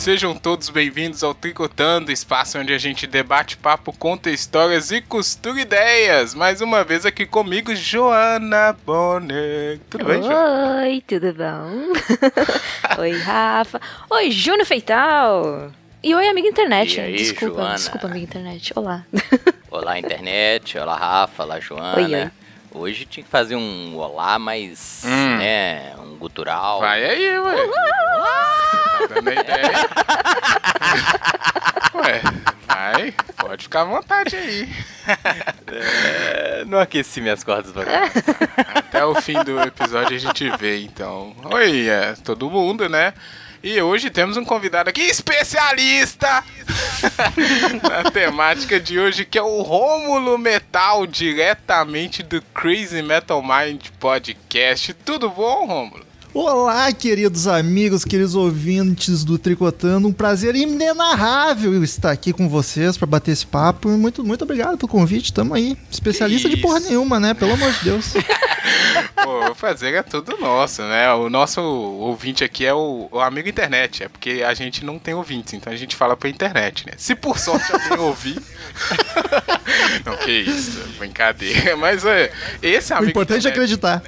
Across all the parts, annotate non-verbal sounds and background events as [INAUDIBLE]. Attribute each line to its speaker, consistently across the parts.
Speaker 1: sejam todos bem-vindos ao Tricotando, espaço onde a gente debate papo, conta histórias e costura ideias. Mais uma vez aqui comigo, Joana Bonner.
Speaker 2: Tudo bem, Joana? Oi, tudo bom? [LAUGHS] oi, Rafa. Oi, Júnior Feital. E oi, amiga internet.
Speaker 3: E aí,
Speaker 2: desculpa,
Speaker 3: Joana?
Speaker 2: desculpa, amiga internet. Olá.
Speaker 3: Olá, internet. Olá, Rafa. Olá, Joana.
Speaker 2: Oi, oi.
Speaker 3: Hoje tinha que fazer um olá mais, hum. né, um gutural.
Speaker 1: Vai aí, ué. Tá dando ideia? [LAUGHS] ué, vai, pode ficar à vontade aí.
Speaker 3: É, não aqueci minhas cordas vocais. [LAUGHS]
Speaker 1: Até o fim do episódio a gente vê, então. Oi, é, todo mundo, né? E hoje temos um convidado aqui especialista [LAUGHS] na temática de hoje, que é o Rômulo Metal, diretamente do Crazy Metal Mind Podcast. Tudo bom, Rômulo?
Speaker 4: Olá, queridos amigos, queridos ouvintes do Tricotando. Um prazer inenarrável estar aqui com vocês para bater esse papo. Muito, muito obrigado pelo convite. Tamo aí. Especialista de porra nenhuma, né? Pelo amor de Deus. [LAUGHS]
Speaker 1: Pô, o prazer é tudo nosso, né? O nosso ouvinte aqui é o, o, amigo internet. É porque a gente não tem ouvintes, então a gente fala pra internet, né? Se por sorte alguém [LAUGHS] ouvir. [LAUGHS] não, que isso. Brincadeira. Mas é. Esse amigo.
Speaker 4: O importante
Speaker 1: internet...
Speaker 4: é acreditar.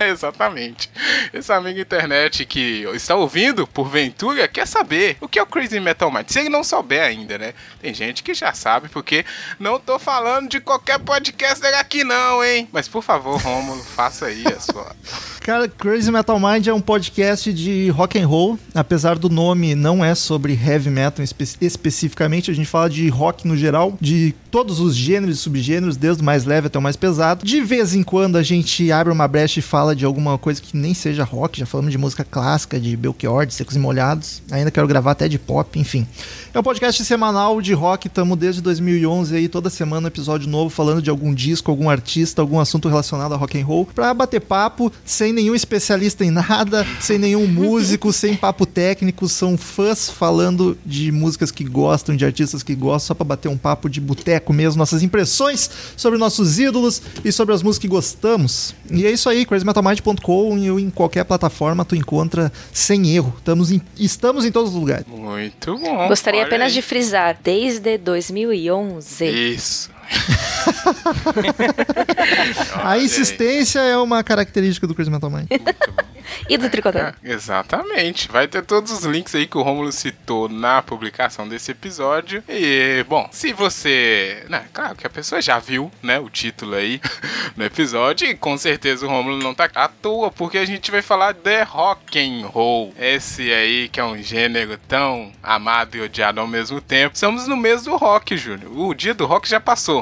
Speaker 1: Exatamente. [LAUGHS] Esse amigo internet que está ouvindo, porventura, quer saber o que é o Crazy Metal Mind. Se ele não souber ainda, né? Tem gente que já sabe, porque não tô falando de qualquer podcaster aqui não, hein? Mas por favor, Rômulo, faça aí a sua... [LAUGHS]
Speaker 4: Cara, Crazy Metal Mind é um podcast de rock and roll, apesar do nome não é sobre heavy metal espe especificamente, a gente fala de rock no geral, de todos os gêneros e subgêneros, desde o mais leve até o mais pesado. De vez em quando a gente abre uma brecha e fala de alguma coisa que nem seja rock, já falamos de música clássica, de Belchior, de Secos e Molhados, ainda quero gravar até de pop, enfim. É um podcast semanal de rock, estamos desde 2011 aí, toda semana um episódio novo falando de algum disco, algum artista, algum assunto relacionado a rock and roll, pra bater papo, sem nenhum especialista em nada, sem nenhum músico, [LAUGHS] sem papo técnico, são fãs falando de músicas que gostam, de artistas que gostam, só pra bater um papo de boteco mesmo, nossas impressões sobre nossos ídolos e sobre as músicas que gostamos. E é isso aí, crazymetalmind.com e em qualquer plataforma tu encontra sem erro. Estamos em, estamos em todos os lugares.
Speaker 1: Muito bom.
Speaker 2: Gostaria apenas aí. de frisar, desde 2011.
Speaker 1: Isso. [LAUGHS]
Speaker 4: a insistência é uma característica do Crazy Metal Mind.
Speaker 2: e do Tricotando.
Speaker 1: É, exatamente. Vai ter todos os links aí que o Romulo citou na publicação desse episódio. E, bom, se você. Né, claro que a pessoa já viu, né, o título aí [LAUGHS] no episódio. E com certeza o Romulo não tá à toa, porque a gente vai falar de rock and roll. Esse aí que é um gênero tão amado e odiado ao mesmo tempo. Estamos no mês do rock, Júnior. O dia do rock já passou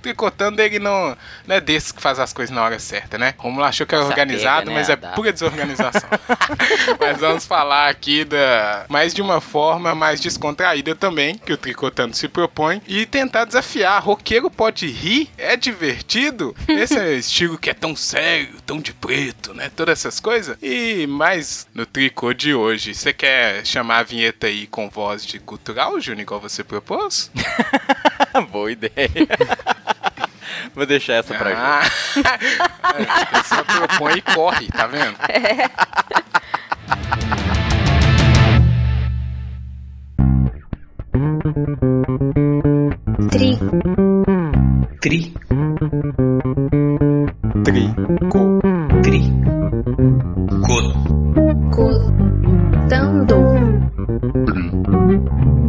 Speaker 1: tricotando ele não, não é desse que faz as coisas na hora certa, né? Romulo achou que era organizado, né? mas é pura desorganização. [LAUGHS] mas vamos falar aqui da mais de uma forma mais descontraída também, que o tricotando se propõe, e tentar desafiar. Roqueiro pode rir? É divertido? Esse é [LAUGHS] estilo que é tão sério, tão de preto, né? Todas essas coisas. E mais no tricô de hoje, você quer chamar a vinheta aí com voz de cultural, Júnior, igual você propôs? [LAUGHS]
Speaker 3: Boa ideia. [LAUGHS] Vou deixar essa pra
Speaker 1: ah. gente. A pessoa propõe e corre, tá vendo? É.
Speaker 2: Tri.
Speaker 3: Tri.
Speaker 1: Tri.
Speaker 3: Co. Tri. Co.
Speaker 2: Co. Dando.
Speaker 1: Tri.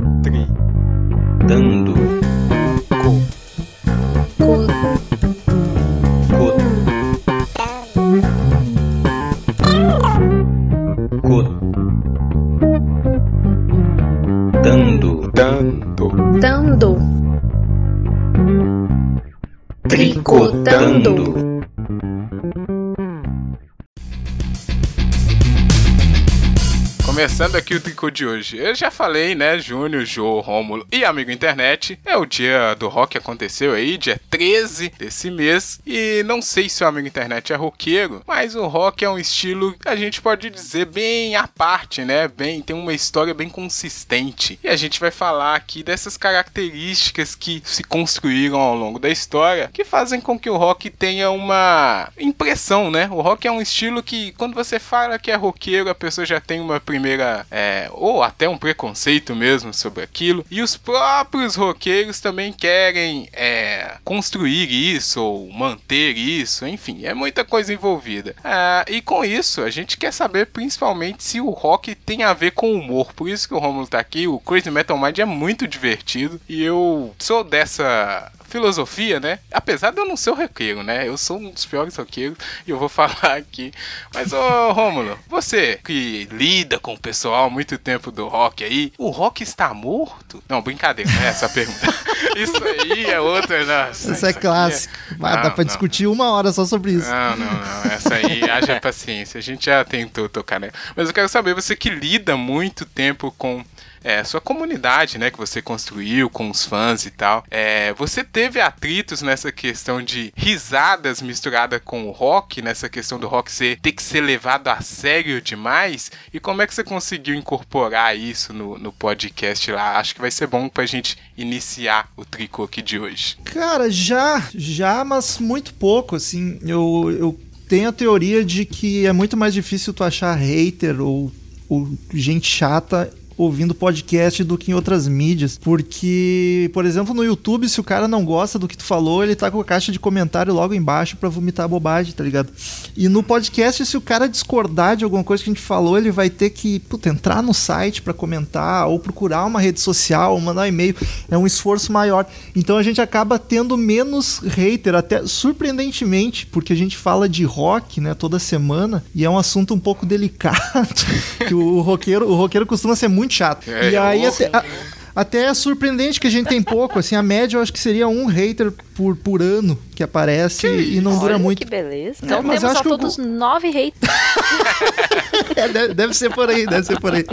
Speaker 1: Começando aqui o de hoje. Eu já falei, né, Júnior, Jô, Rômulo e amigo internet. É o dia do rock aconteceu aí, dia 13 desse mês. E não sei se o amigo internet é roqueiro, mas o rock é um estilo a gente pode dizer bem à parte, né? Bem, tem uma história bem consistente. E a gente vai falar aqui dessas características que se construíram ao longo da história que fazem com que o rock tenha uma impressão, né? O rock é um estilo que quando você fala que é roqueiro, a pessoa já tem uma primeira é, ou até um preconceito mesmo sobre aquilo. E os próprios roqueiros também querem é, construir isso ou manter isso, enfim, é muita coisa envolvida. Ah, e com isso, a gente quer saber principalmente se o rock tem a ver com humor. Por isso que o Romulo tá aqui. O Crazy Metal Mind é muito divertido e eu sou dessa filosofia, né? Apesar de eu não ser o roqueiro, né? Eu sou um dos piores roqueiros e eu vou [LAUGHS] falar aqui. Mas, ô Rômulo, você que lida com o pessoal há muito tempo do rock aí, o rock está morto? Não, brincadeira, não é essa a pergunta. [LAUGHS] isso aí é outra, nossa.
Speaker 4: Isso, é clássico. É... Não, dá pra não. discutir uma hora só sobre isso.
Speaker 1: Não, não, não. Essa aí, [LAUGHS] haja paciência. A gente já tentou tocar, né? Mas eu quero saber, você que lida muito tempo com é, sua comunidade, né, que você construiu com os fãs e tal. É, você teve atritos nessa questão de risadas misturada com o rock, nessa questão do rock ser, ter que ser levado a sério demais? E como é que você conseguiu incorporar isso no, no podcast lá? Acho que vai ser bom pra gente iniciar o tricô aqui de hoje.
Speaker 4: Cara, já, já, mas muito pouco, assim. Eu, eu tenho a teoria de que é muito mais difícil tu achar hater ou, ou gente chata ouvindo podcast do que em outras mídias. Porque, por exemplo, no YouTube, se o cara não gosta do que tu falou, ele tá com a caixa de comentário logo embaixo para vomitar bobagem, tá ligado? E no podcast, se o cara discordar de alguma coisa que a gente falou, ele vai ter que puta, entrar no site para comentar ou procurar uma rede social, ou mandar um e-mail. É um esforço maior. Então a gente acaba tendo menos hater, até surpreendentemente, porque a gente fala de rock, né, toda semana, e é um assunto um pouco delicado. [LAUGHS] que o roqueiro, o roqueiro costuma ser muito muito chato. É, e aí até, a, até é surpreendente que a gente tem pouco, assim, a média eu acho que seria um hater por, por ano que aparece que e não dura muito.
Speaker 2: Que beleza. Então é, temos só todos eu... nove haters. [LAUGHS] [LAUGHS]
Speaker 4: é, deve, deve, ser por aí, deve ser por aí.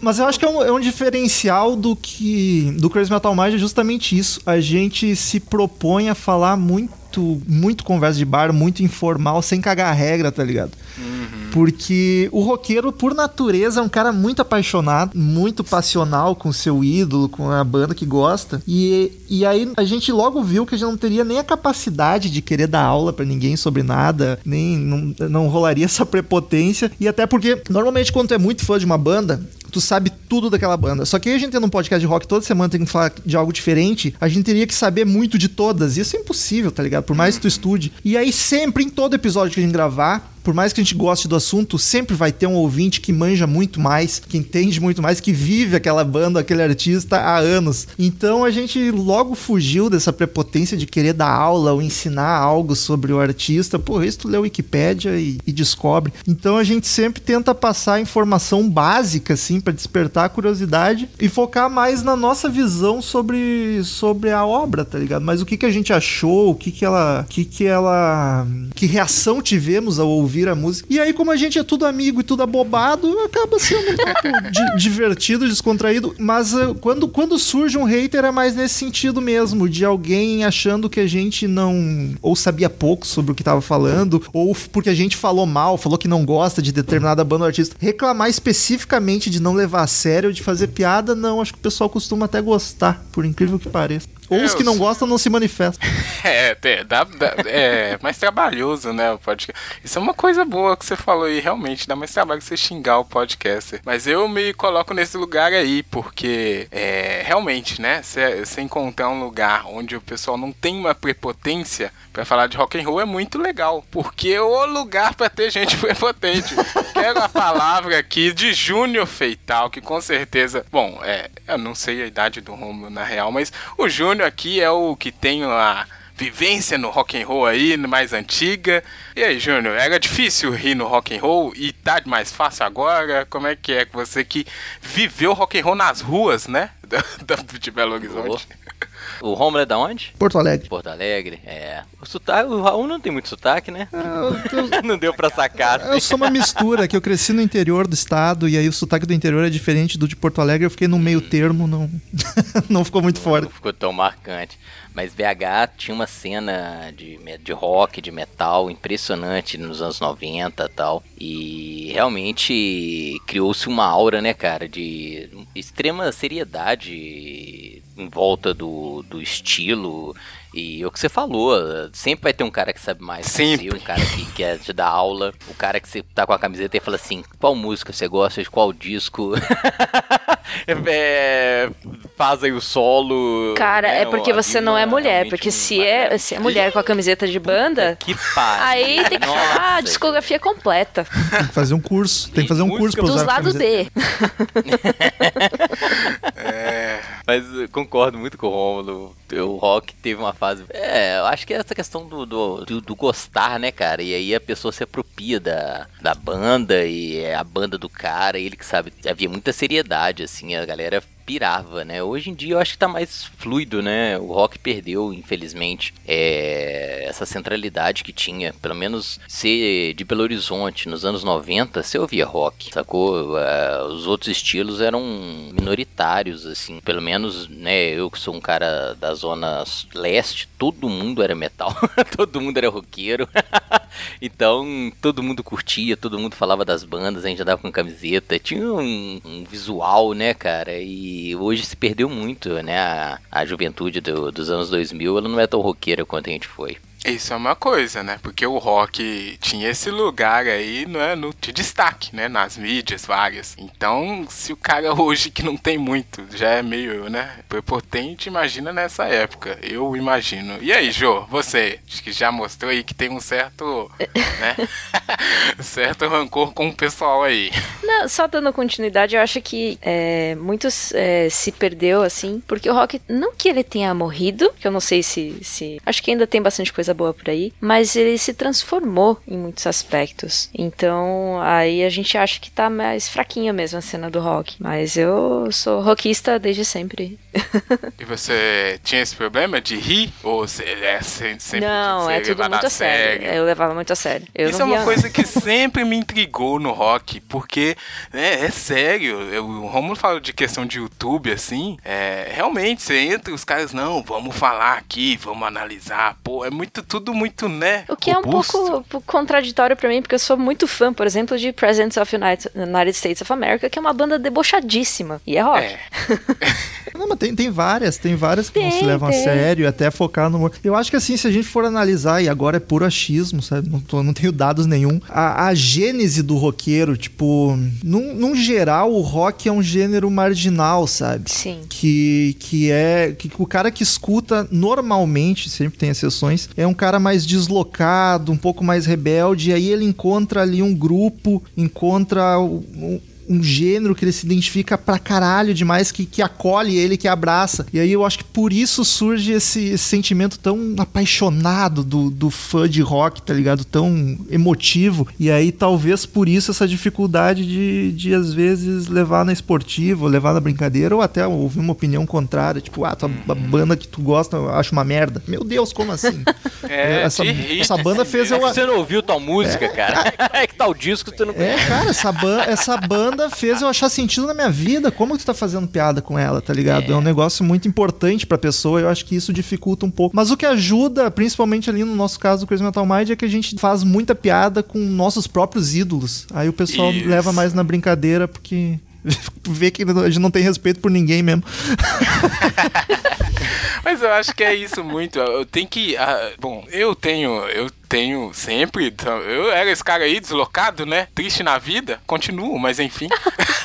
Speaker 4: Mas eu acho que é um, é um diferencial do que do Crazy Metal Mind é justamente isso. A gente se propõe a falar muito muito, muito conversa de bar, muito informal, sem cagar a regra, tá ligado? Uhum. Porque o roqueiro, por natureza, é um cara muito apaixonado, muito passional com seu ídolo, com a banda que gosta. E, e aí a gente logo viu que a gente não teria nem a capacidade de querer dar aula para ninguém sobre nada, nem não, não rolaria essa prepotência. E até porque, normalmente, quando tu é muito fã de uma banda, tu sabe tudo daquela banda. Só que aí a gente tendo um podcast de rock toda semana tem que falar de algo diferente, a gente teria que saber muito de todas. Isso é impossível, tá ligado? Por mais que tu estude. E aí sempre, em todo episódio que a gente gravar, por mais que a gente goste do assunto, sempre vai ter um ouvinte que manja muito mais, que entende muito mais, que vive aquela banda, aquele artista há anos. Então a gente logo fugiu dessa prepotência de querer dar aula ou ensinar algo sobre o artista. Pô, isso tu lê a Wikipédia e, e descobre. Então a gente sempre tenta passar informação básica, assim, para despertar a curiosidade e focar mais na nossa visão sobre, sobre a obra, tá ligado? Mas o que, que a gente achou, o que, que ela. que, que ela. que reação tivemos ao ouvir ouvir a música. E aí, como a gente é tudo amigo e tudo abobado, acaba sendo um pouco [LAUGHS] di divertido, descontraído. Mas uh, quando, quando surge um hater, é mais nesse sentido mesmo, de alguém achando que a gente não. ou sabia pouco sobre o que tava falando, ou porque a gente falou mal, falou que não gosta de determinada banda ou artista. Reclamar especificamente de não levar a sério, de fazer piada, não. Acho que o pessoal costuma até gostar, por incrível que pareça. Ou é, os que não gostam não se manifestam. [LAUGHS]
Speaker 1: É, é, dá, dá, é mais trabalhoso, né? O podcast. Isso é uma coisa boa que você falou aí, realmente. Dá mais trabalho que você xingar o podcaster. Mas eu me coloco nesse lugar aí, porque é, realmente, né? Você encontrar um lugar onde o pessoal não tem uma prepotência para falar de rock and roll é muito legal. Porque é o lugar para ter gente [LAUGHS] prepotente. Quero a palavra aqui de Júnior Feital, que com certeza. Bom, é, eu não sei a idade do Romulo na real, mas o Júnior aqui é o que tem a vivência no rock and roll aí, mais antiga. E aí, Júnior, era difícil rir no rock and roll e tá mais fácil agora? Como é que é você que viveu rock and roll nas ruas, né? [LAUGHS] De Belo Horizonte?
Speaker 3: O Romulo é da onde?
Speaker 4: Porto Alegre.
Speaker 3: Porto Alegre, é. O sotaque, o Raul não tem muito sotaque, né?
Speaker 4: É, eu, [LAUGHS]
Speaker 3: não deu pra sacar.
Speaker 4: eu sou uma mistura, que eu cresci no interior do estado e aí o sotaque do interior é diferente do de Porto Alegre. Eu fiquei no meio termo, não, [LAUGHS] não ficou muito forte.
Speaker 3: Não ficou tão marcante. Mas BH tinha uma cena de, de rock, de metal impressionante nos anos 90 e tal. E realmente criou-se uma aura, né, cara, de extrema seriedade em volta do, do estilo e o que você falou, sempre vai ter um cara que sabe mais
Speaker 1: sempre.
Speaker 3: que você, um cara que quer te dar aula, o cara que você tá com a camiseta e fala assim, qual música você gosta, de qual disco, [LAUGHS] é, faz aí o solo.
Speaker 2: Cara, né, é porque você não é mulher, porque se é, se é mulher com a camiseta de banda,
Speaker 3: que pariu.
Speaker 2: aí tem que Nossa. falar a discografia completa.
Speaker 4: Tem que fazer um curso, tem que fazer um curso pra
Speaker 2: usar Dos lados [LAUGHS] D.
Speaker 3: é, mas concordo muito com o Romulo, o rock teve uma fase. É, eu acho que é essa questão do, do, do, do, gostar, né, cara? E aí a pessoa se apropria da, da banda e é a banda do cara, ele que sabe. Havia muita seriedade, assim, a galera pirava, né? Hoje em dia eu acho que tá mais fluido, né? O rock perdeu, infelizmente, é, essa centralidade que tinha. Pelo menos ser de Belo Horizonte nos anos 90, você ouvia rock, sacou? Uh, os outros estilos eram minoritários, assim. Pelo menos, né? Eu que sou um cara da zona leste, todo mundo era metal, [LAUGHS] todo mundo era roqueiro. [LAUGHS] então, todo mundo curtia, todo mundo falava das bandas, a gente andava com camiseta. Tinha um, um visual, né, cara? E hoje se perdeu muito, né? A, a juventude do, dos anos 2000, ela não é tão roqueira quanto a gente foi.
Speaker 1: Isso é uma coisa, né? Porque o rock tinha esse lugar aí, não é, no, de destaque, né? Nas mídias várias. Então, se o cara [LAUGHS] hoje que não tem muito, já é meio, né? Prepotente, imagina nessa época. Eu imagino. E aí, Jô, você, acho que já mostrou aí que tem um certo, né? [LAUGHS] certo rancor com o pessoal aí.
Speaker 2: Não, só dando continuidade, eu acho que é, muitos é, se perdeu, assim, porque o rock, não que ele tenha morrido, que eu não sei se, se... Acho que ainda tem bastante coisa coisa boa por aí, mas ele se transformou em muitos aspectos. Então, aí a gente acha que tá mais fraquinha mesmo a cena do rock. Mas eu sou rockista desde sempre.
Speaker 1: e você tinha esse problema de rir? Ou você é sempre
Speaker 2: Não, é tudo muito a sério. sério. Eu levava muito a sério. Eu
Speaker 1: Isso é uma coisa que [LAUGHS] sempre me intrigou no rock, porque né, é sério. Eu, o Romulo fala de questão de YouTube, assim. É, realmente, você entra os caras, não, vamos falar aqui, vamos analisar. Pô, é muito muito, tudo muito, né?
Speaker 2: O que robusto. é um pouco contraditório para mim, porque eu sou muito fã, por exemplo, de Presidents of United, United States of America, que é uma banda debochadíssima. E é rock. É. [LAUGHS]
Speaker 4: não, mas tem, tem várias, tem várias que tem, não se levam tem. a sério, até focar no. Eu acho que assim, se a gente for analisar, e agora é puro achismo, sabe? Não, tô, não tenho dados nenhum. A, a gênese do roqueiro, tipo, num, num geral, o rock é um gênero marginal, sabe?
Speaker 2: Sim.
Speaker 4: Que, que é. Que o cara que escuta normalmente, sempre tem exceções, é um cara mais deslocado, um pouco mais rebelde, e aí ele encontra ali um grupo, encontra um, um gênero que ele se identifica pra caralho demais, que, que acolhe ele, que abraça. E aí eu acho que por isso surge esse, esse sentimento tão apaixonado do, do fã de rock, tá ligado? Tão emotivo. E aí talvez por isso essa dificuldade de, de às vezes levar na esportiva, levar na brincadeira, ou até ouvir uma opinião contrária, tipo, ah, tua a banda que tu gosta eu acho uma merda. Meu Deus, como assim? [LAUGHS]
Speaker 1: é,
Speaker 4: essa, essa banda fez
Speaker 3: é
Speaker 4: eu.
Speaker 3: Você não ouviu tua música, é, cara? [LAUGHS] é que tal tá disco tu não
Speaker 4: É, cara, essa, ba essa banda banda fez eu achar sentido na minha vida. Como que tu tá fazendo piada com ela, tá ligado? É, é um negócio muito importante pra pessoa. Eu acho que isso dificulta um pouco. Mas o que ajuda, principalmente ali no nosso caso do Crazy Metal Mind, é que a gente faz muita piada com nossos próprios ídolos. Aí o pessoal isso. leva mais na brincadeira porque [LAUGHS] vê que a gente não tem respeito por ninguém mesmo. [LAUGHS]
Speaker 1: Mas eu acho que é isso muito. Eu tenho que. Uh, bom, eu tenho. Eu tenho sempre. Então, eu era esse cara aí, deslocado, né? Triste na vida. Continuo, mas enfim.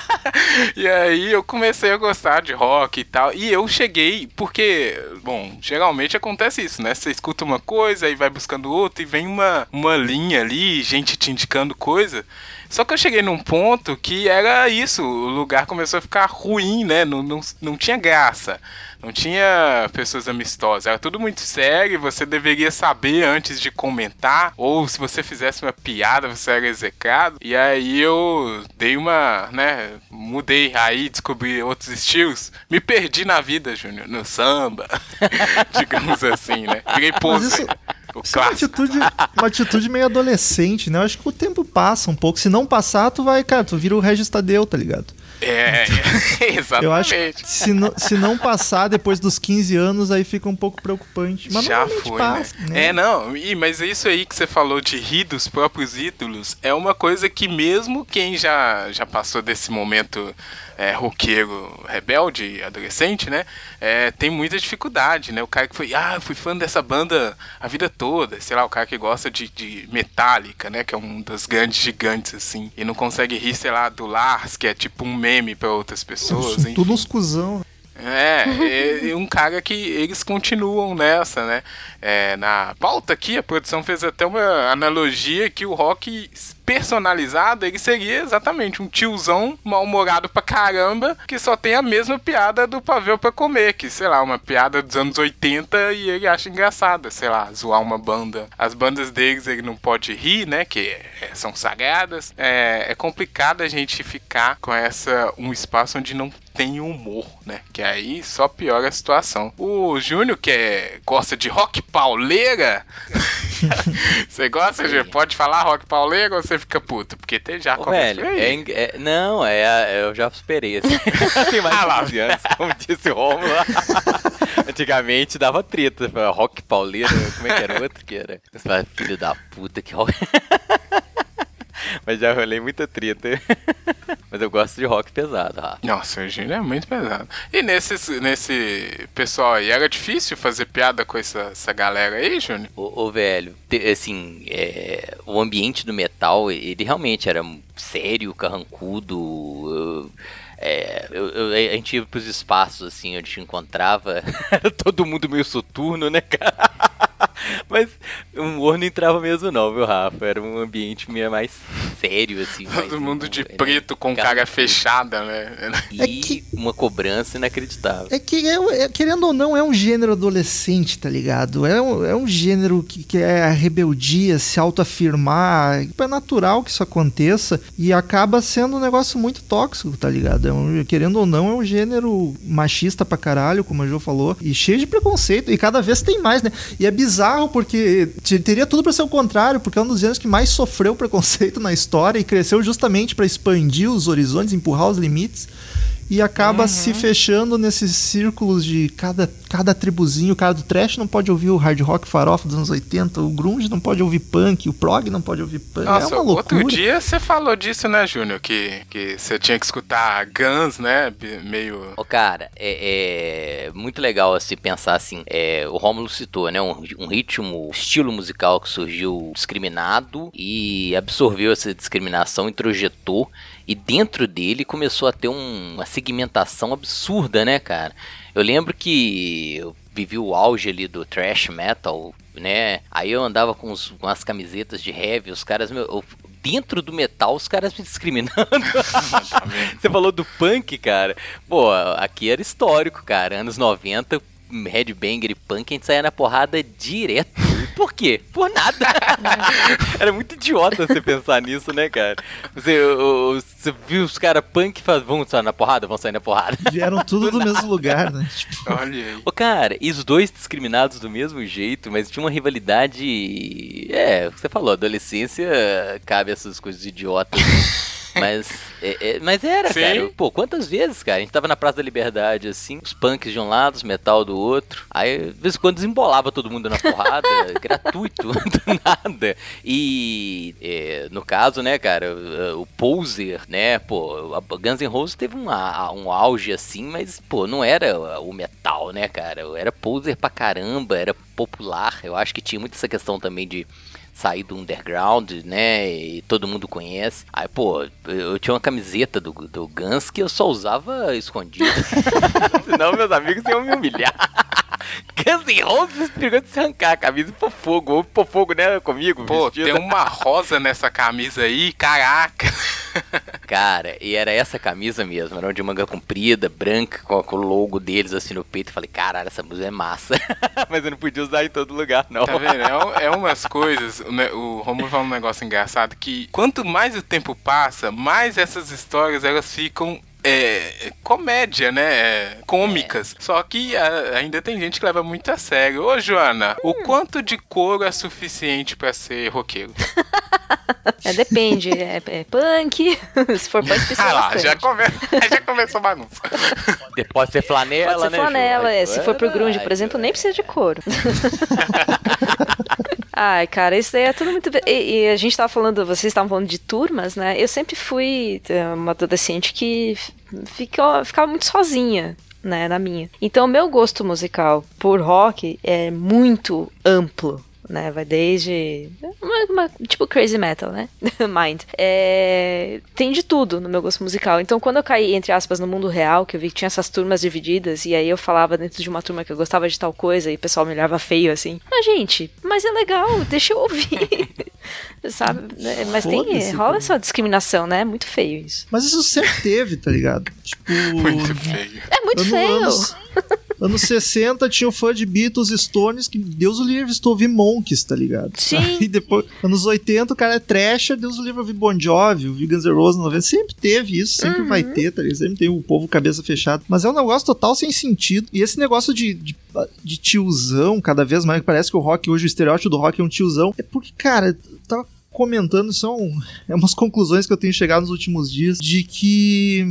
Speaker 1: [LAUGHS] e aí eu comecei a gostar de rock e tal. E eu cheguei, porque, bom, geralmente acontece isso, né? Você escuta uma coisa e vai buscando outra e vem uma, uma linha ali, gente te indicando coisa. Só que eu cheguei num ponto que era isso, o lugar começou a ficar ruim, né? Não, não, não tinha graça Não tinha pessoas amistosas. Era tudo muito sério. Você deveria saber antes de comentar. Ou se você fizesse uma piada, você era execrado. E aí eu dei uma, né? Mudei aí, descobri outros estilos. Me perdi na vida, Júnior. No samba. [LAUGHS] digamos assim, né? Virei pose.
Speaker 4: Isso... Isso é uma atitude, [LAUGHS] uma atitude meio adolescente, né? Eu acho que o tempo passa um pouco. Se não passar, tu vai, cara, tu vira o Regis Tadeu, tá ligado?
Speaker 1: É, exatamente. [LAUGHS]
Speaker 4: Eu acho que se não, se não passar depois dos 15 anos, aí fica um pouco preocupante. Mas
Speaker 1: Já foi, passa, né? né? É, não, e, mas isso aí que você falou de rir dos próprios ídolos é uma coisa que mesmo quem já, já passou desse momento é, roqueiro rebelde, adolescente, né? É, tem muita dificuldade, né? O cara que foi, ah, fui fã dessa banda a vida toda, sei lá, o cara que gosta de, de Metallica, né? Que é um dos grandes gigantes, assim, e não consegue rir, sei lá, do Lars, que é tipo um meme para outras pessoas.
Speaker 4: Tudo uns cuzão.
Speaker 1: É, é, um cara que eles continuam nessa, né? É, na pauta aqui, a produção fez até uma analogia que o rock personalizado, ele seria exatamente um tiozão mal-humorado pra caramba, que só tem a mesma piada do pavel pra comer, que, sei lá, uma piada dos anos 80 e ele acha engraçada, sei lá, zoar uma banda. As bandas deles ele não pode rir, né, que é, são sagradas. É, é complicado a gente ficar com essa, um espaço onde não tem humor, né? Que aí só piora a situação. O Júnior, que é, gosta de rock pauleira, [LAUGHS] você gosta, Júnior? Pode falar rock pauleira ou você fica puto? Porque tem já
Speaker 3: Ô, velho, é, é, Não, é, eu já superei assim. [LAUGHS] tem mais ah, de 15 anos, como disse o Romulo. [LAUGHS] Antigamente dava treta. Rock pauleira, como é que era outro que era? Filho da puta, que rock. [LAUGHS] Mas já rolei muita treta. [LAUGHS] Mas eu gosto de rock pesado, Rafa.
Speaker 1: Nossa, o Gino é muito pesado. E nesse, nesse pessoal aí, era difícil fazer piada com essa, essa galera aí, Júnior?
Speaker 3: Ô, ô, velho, te, assim, é, o ambiente do metal, ele realmente era sério, carrancudo. É, eu, eu, a gente ia pros espaços, assim, onde a gente encontrava. [LAUGHS] Era todo mundo meio soturno, né, cara? [LAUGHS] Mas o humor não entrava mesmo não, viu, Rafa? Era um ambiente meio mais sério, assim. [LAUGHS]
Speaker 1: Todo mundo de né? preto com cara fechada, né?
Speaker 3: E é que... uma cobrança inacreditável.
Speaker 4: É que, é, é, querendo ou não, é um gênero adolescente, tá ligado? É um, é um gênero que, que é a rebeldia, se autoafirmar. É natural que isso aconteça e acaba sendo um negócio muito tóxico, tá ligado? É querendo ou não, é um gênero machista pra caralho, como a Jo falou, e cheio de preconceito. E cada vez tem mais, né? E é bizarro porque teria tudo para ser o contrário, porque é um dos gêneros que mais sofreu preconceito na história e cresceu justamente para expandir os horizontes, empurrar os limites e acaba uhum. se fechando nesses círculos de cada, cada tribuzinho. O cara do trash não pode ouvir o hard rock farofa dos anos 80, o grunge não pode ouvir punk, o prog não pode ouvir punk. Nossa, é uma loucura.
Speaker 1: Outro dia você falou disso, né, Júnior? Que, que você tinha que escutar Guns, né? Meio.
Speaker 3: Ô, cara, é, é muito legal assim, pensar assim. É, o Romulo citou, né? Um, um ritmo, estilo musical que surgiu discriminado e absorveu essa discriminação, introjetou e dentro dele começou a ter um, uma segmentação absurda, né, cara? Eu lembro que eu vivi o auge ali do thrash metal, né? Aí eu andava com, os, com as camisetas de heavy, os caras, meu, eu, dentro do metal, os caras me discriminando. [LAUGHS] Você falou do punk, cara. Pô, aqui era histórico, cara. Anos 90, headbanger e punk, a gente saía na porrada direto. [LAUGHS] Por quê? Por nada. [LAUGHS] Era muito idiota você pensar nisso, né, cara? Você, você viu os caras punk e vão sair na porrada? Vão sair na porrada.
Speaker 4: Vieram [LAUGHS] tudo do mesmo lugar, né?
Speaker 1: Tipo... Olha aí.
Speaker 3: Ô, cara, e os dois discriminados do mesmo jeito, mas tinha uma rivalidade. É, você falou, adolescência cabe essas coisas idiotas. Né? Mas, é, é, mas era, Sim. cara. Pô, quantas vezes, cara? A gente tava na Praça da Liberdade, assim, os punks de um lado, os metal do outro. Aí, de vez em quando, desembolava todo mundo na porrada, [LAUGHS] gratuito, [LAUGHS] do nada. E, é, no caso, né, cara, o, Poser, né, pô, a Guns N' Roses teve um, um auge assim, mas, pô, não era o metal, né, cara? Era Poser pra caramba, era popular. Eu acho que tinha muito essa questão também de sair do underground, né? E todo mundo conhece. Aí, pô, eu tinha uma camiseta do, do Guns que eu só usava escondido. [LAUGHS] Senão meus amigos iam me humilhar. [LAUGHS] Guns N' Roses pegou de se arrancar a camisa pôr fogo. Ou pôr fogo, né, comigo.
Speaker 1: Pô, tem uma rosa nessa camisa aí, caraca. [LAUGHS]
Speaker 3: Cara, e era essa camisa mesmo, era de manga comprida, branca, com, o logo deles assim no peito. Eu falei, caralho, essa blusa é massa. [LAUGHS] Mas eu não podia usar em todo lugar, não.
Speaker 1: Tá vendo? É, é umas coisas. O Romulo fala um negócio engraçado que quanto mais o tempo passa, mais essas histórias elas ficam. É, comédia, né? É, cômicas. Só que a- ainda tem gente que leva muito a sério. Ô, Joana, o quanto de couro é suficiente pra ser roqueiro? [LAUGHS]
Speaker 2: É, depende. É, é punk. [LAUGHS] Se for punk, precisa
Speaker 1: Ah lá, já, come... [LAUGHS] já começou a bagunça.
Speaker 3: Pode ser flanela,
Speaker 2: Pode ser
Speaker 3: né?
Speaker 2: flanela, é. Se for pro grunge, por exemplo, nem precisa de couro. Ai, cara, isso daí é tudo muito. E, e a gente tava falando, vocês estavam falando de turmas, né? Eu sempre fui é, uma adolescente que ficou, ficava muito sozinha. Né, na minha. Então, meu gosto musical por rock é muito amplo, né? Vai desde. uma- uma- tipo crazy metal, né? [LAUGHS] Mind. É, tem de tudo no meu gosto musical. Então, quando eu caí, entre aspas, no mundo real, que eu vi que tinha essas turmas divididas, e aí eu falava dentro de uma turma que eu gostava de tal coisa, e o pessoal me olhava feio assim. Mas, gente, mas é legal, deixa eu ouvir. [LAUGHS] Sabe? É, Mas tem. Rola essa discriminação, né? É muito feio isso.
Speaker 4: Mas isso sempre teve, tá ligado? Tipo.
Speaker 1: Muito feio.
Speaker 2: É muito feio. [LAUGHS]
Speaker 4: Anos, anos 60 tinha o fã de Beatles Stones que Deus o livre estou ouvir Monks, tá ligado?
Speaker 2: Sim. [LAUGHS]
Speaker 4: Aí depois, anos 80, o cara é trash, Deus o livre ouvir Bon Jovi, ouvir Guns N' Roses 90. Sempre teve isso, sempre vai
Speaker 2: Uhum.
Speaker 4: ter, tá ligado? Sempre tem o povo cabeça fechada. Mas é um negócio total sem sentido. E esse negócio de, de, de tiozão, cada vez mais, parece que o rock hoje, o estereótipo do rock é um tiozão. É porque, cara, tava comentando, são é umas conclusões que eu tenho chegado nos últimos dias, de que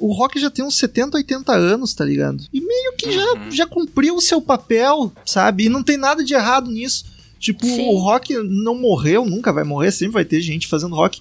Speaker 4: o rock já tem uns 70, 80 anos, tá ligado? E meio que já,
Speaker 1: Uhum.
Speaker 4: já cumpriu o seu papel, sabe? E não tem nada de errado nisso. Tipo,
Speaker 2: Sim.
Speaker 4: o rock não morreu, nunca vai morrer, sempre vai ter gente fazendo rock.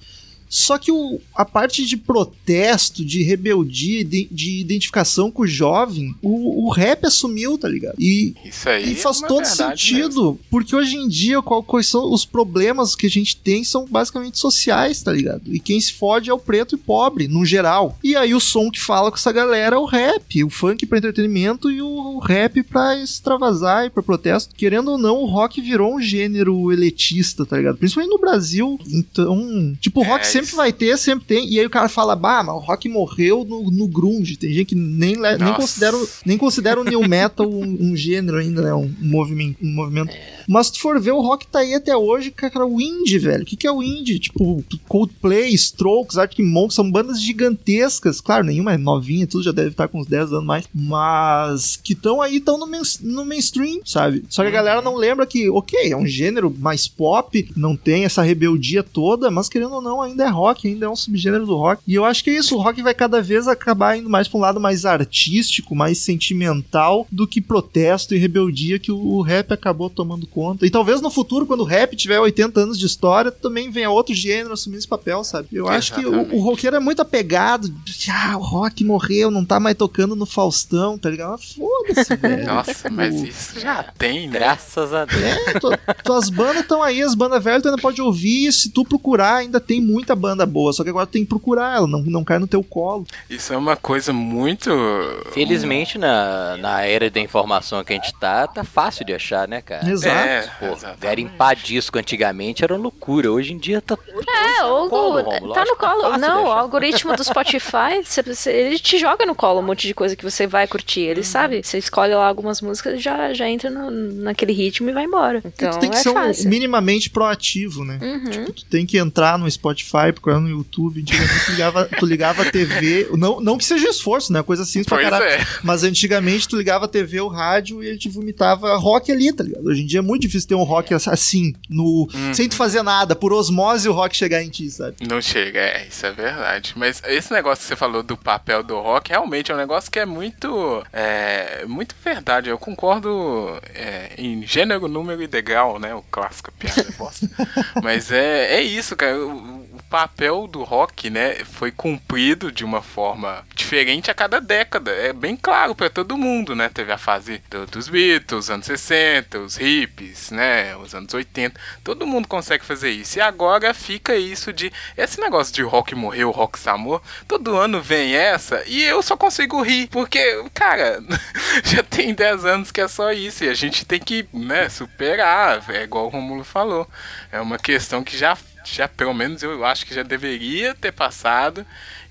Speaker 4: Só que o, a parte de protesto, de rebeldia, de, de identificação com o jovem, o, o rap assumiu, tá ligado? E,
Speaker 1: Isso aí.
Speaker 4: e faz
Speaker 1: é
Speaker 4: todo sentido,
Speaker 1: mesmo.
Speaker 4: porque hoje em dia, qual, quais são os problemas que a gente tem são basicamente sociais, tá ligado? E quem se fode é o preto e pobre, no geral. E aí o som que fala com essa galera é o rap, o funk pra entretenimento e o rap pra extravasar e pra protesto. Querendo ou não, o rock virou um gênero elitista, tá ligado? Principalmente no Brasil. Então, tipo, o rock
Speaker 1: É,
Speaker 4: sempre vai ter, sempre tem. E aí o cara fala, bah, mas o rock morreu no, no grunge. Tem gente que nem, nem considera, nem considera o new metal um, um gênero ainda, né? Um, um movimento. Um movimento. Mas se tu for ver, o rock tá aí até hoje, cara, o indie, velho. O que, que é o indie? Tipo, Coldplay, Strokes, Arctic Monkeys, são bandas gigantescas. Claro, nenhuma é novinha, tudo já deve estar com uns 10 anos mais. Mas que estão aí, estão no, main- no mainstream, sabe? Só que a galera não lembra que, ok, é um gênero mais pop, não tem essa rebeldia toda, mas querendo ou não, ainda é rock, ainda é um subgênero do rock. E eu acho que é isso, o rock vai cada vez acabar indo mais pra um lado mais artístico, mais sentimental do que protesto e rebeldia que o, rap acabou tomando conta. E talvez no futuro, quando o rap tiver 80 anos de história, também venha outro gênero assumir esse papel, sabe? Eu acho que o, o roqueiro é muito apegado. Ah, o rock morreu, não tá mais tocando no Faustão, tá ligado? Ah, Foda-se, velho.
Speaker 1: Nossa, mas isso já tem, né?
Speaker 3: Graças a Deus.
Speaker 4: É, tu- tuas bandas estão aí, as bandas velhas tu ainda pode ouvir. Se tu procurar, ainda tem muita banda boa. Só que agora tu tem que procurar ela, não, não cai no teu colo.
Speaker 1: Isso é uma coisa muito.
Speaker 3: Felizmente, na, na era da informação que a gente tá, tá fácil de achar, né, cara?
Speaker 4: Exato.
Speaker 1: É,
Speaker 3: Pô, garimpar disco antigamente era uma loucura. Hoje em dia tá.
Speaker 2: É, o,
Speaker 3: colo,
Speaker 2: o-
Speaker 3: Rômulo.
Speaker 2: tá no
Speaker 3: tá
Speaker 2: colo.
Speaker 3: fácil de
Speaker 2: não, o algoritmo do Spotify, [LAUGHS] você- você- ele te joga no colo um monte de coisa que você vai curtir. Ele sabe. Você escolhe lá algumas músicas, já, já entra no- naquele ritmo e vai embora. Então
Speaker 4: tu tem que
Speaker 2: é
Speaker 4: ser um minimamente proativo, né?
Speaker 2: Uhum.
Speaker 4: Tipo, tu tem que entrar no Spotify, procurar no YouTube. Antigamente tu ligava, tu ligava a TV. Não, não que seja esforço, né? Coisa simples pra
Speaker 1: Pois
Speaker 4: caralho.
Speaker 1: é.
Speaker 4: Mas antigamente tu ligava a TV, o rádio e ele te vomitava rock ali, tá ligado? Hoje em dia é muito difícil ter um rock assim, no,
Speaker 1: Uhum.
Speaker 4: sem tu fazer nada, por osmose o rock chegar em ti, sabe?
Speaker 1: Não chega, é, isso é verdade. Mas esse negócio que você falou do papel do rock, realmente é um negócio que é muito. É, muito verdade. Eu concordo é, em gênero, número e degrau, né? O clássico piada bosta. [LAUGHS] Mas é, é isso, cara. O papel do rock, né, foi cumprido de uma forma diferente a cada década. É bem claro pra todo mundo, né? Teve a fase do- dos Beatles, anos 60, os hippies, né? Os anos 80. Todo mundo consegue fazer isso. E agora fica isso de. Esse negócio de rock morreu, rock samor. Todo ano vem essa e eu só consigo rir. Porque, cara, [LAUGHS] já tem 10 anos que é só isso. E a gente tem que, né, superar. É igual o Romulo falou. É uma questão que já já pelo menos eu acho que já deveria ter passado.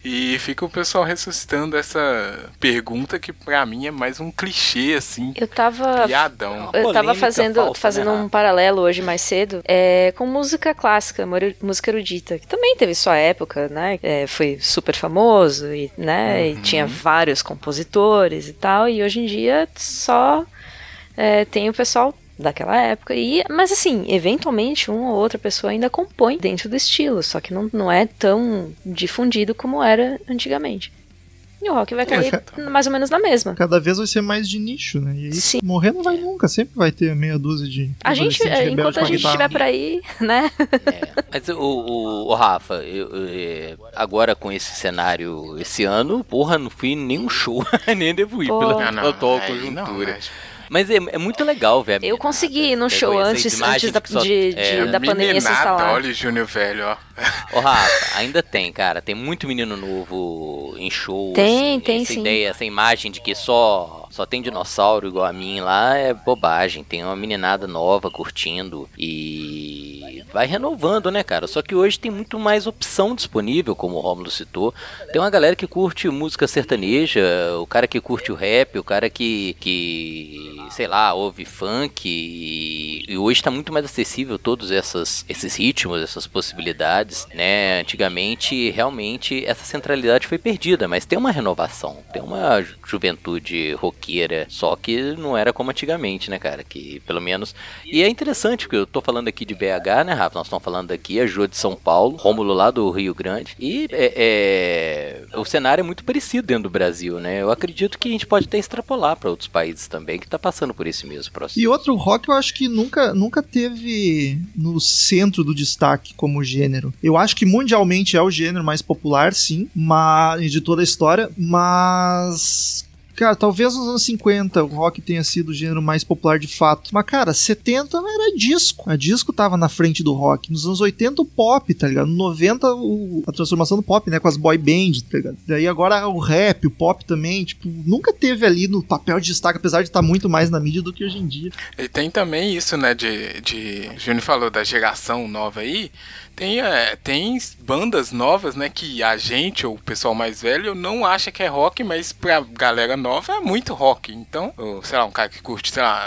Speaker 1: E fica o pessoal ressuscitando essa pergunta que pra mim é mais um clichê, assim.
Speaker 2: Eu tava.
Speaker 1: Piadão.
Speaker 2: Eu tava fazendo,
Speaker 3: falsa,
Speaker 2: fazendo
Speaker 3: né,
Speaker 2: um paralelo hoje mais cedo é, com música clássica, música erudita, que também teve sua época, né? É, foi super famoso e, né, e tinha vários compositores e tal, e hoje em dia só é, tem o pessoal daquela época. E, mas assim, eventualmente uma ou outra pessoa ainda compõe dentro do estilo, só que não, não é tão difundido como era antigamente. E o rock vai cair mais ou menos na mesma.
Speaker 4: Cada vez vai ser mais de nicho, né? E aí,
Speaker 2: Sim.
Speaker 4: morrer não vai nunca, sempre vai ter meia dúzia de.
Speaker 2: A gente,
Speaker 4: rebelde
Speaker 2: enquanto a gente
Speaker 4: guitarra.
Speaker 2: estiver por aí, [LAUGHS] né?
Speaker 3: É, mas o, o, o Rafa, eu, eu- agora com esse cenário esse ano, porra, não fui em nenhum show, [LAUGHS] nem devo ir
Speaker 2: Pô.
Speaker 3: pela
Speaker 1: Ah, não,
Speaker 3: atual
Speaker 1: aí não,
Speaker 3: conjuntura.
Speaker 1: mas-
Speaker 3: Mas é, é muito legal ver a
Speaker 2: Eu consegui ir num show antes, antes da,
Speaker 3: só-
Speaker 2: de, de-
Speaker 3: é,
Speaker 2: da pandemia se instalar.
Speaker 1: Olha o Júnior velho, ó.
Speaker 3: Ô, Rafa, ainda tem, cara. Tem muito menino novo em show.
Speaker 2: Tem,
Speaker 3: assim,
Speaker 2: tem
Speaker 3: essa
Speaker 2: sim.
Speaker 3: ideia, essa imagem de que só, só tem dinossauro igual a mim lá é bobagem. Tem uma meninada nova curtindo e vai renovando, né, cara? Só que hoje tem muito mais opção disponível, como o Romulo citou. Tem uma galera que curte música sertaneja, o cara que curte o rap, o cara que, que sei lá, ouve funk. E, e hoje tá muito mais acessível todos essas, esses ritmos, essas possibilidades, né? Antigamente, realmente, essa centralidade foi perdida, mas tem uma renovação, tem uma ju- juventude só que não era como antigamente, né, cara? Que pelo menos. E é interessante, porque eu tô falando aqui de BH, né, Rafa? Nós estamos falando aqui, a Jô de São Paulo, Rômulo lá do Rio Grande. E é, é, o cenário é muito parecido dentro do Brasil, né? Eu acredito que a gente pode até extrapolar para outros países também, que tá passando por esse mesmo processo.
Speaker 4: E outro rock eu acho que nunca, nunca teve no centro do destaque como gênero. Eu acho que mundialmente é o gênero mais popular, sim, mas, de toda a história, mas. Cara, talvez nos anos 50 o rock tenha sido o gênero mais popular de fato. Mas, cara, 70 não era disco. A disco tava na frente do rock. Nos anos 80 o pop, tá ligado? No 90 o- a transformação do pop, né? Com as boy bands, tá ligado? Daí agora o rap, o pop também, tipo, nunca teve ali no papel de destaque, apesar de estar muito mais na mídia do que hoje em dia.
Speaker 1: E tem também isso, né, de, de... Júnior falou da geração nova aí. Tem, é, tem bandas novas, né, que a gente, ou o pessoal mais velho, não acha que é rock, mas pra galera nova é muito rock. Então, ou, sei lá, um cara que curte, sei lá,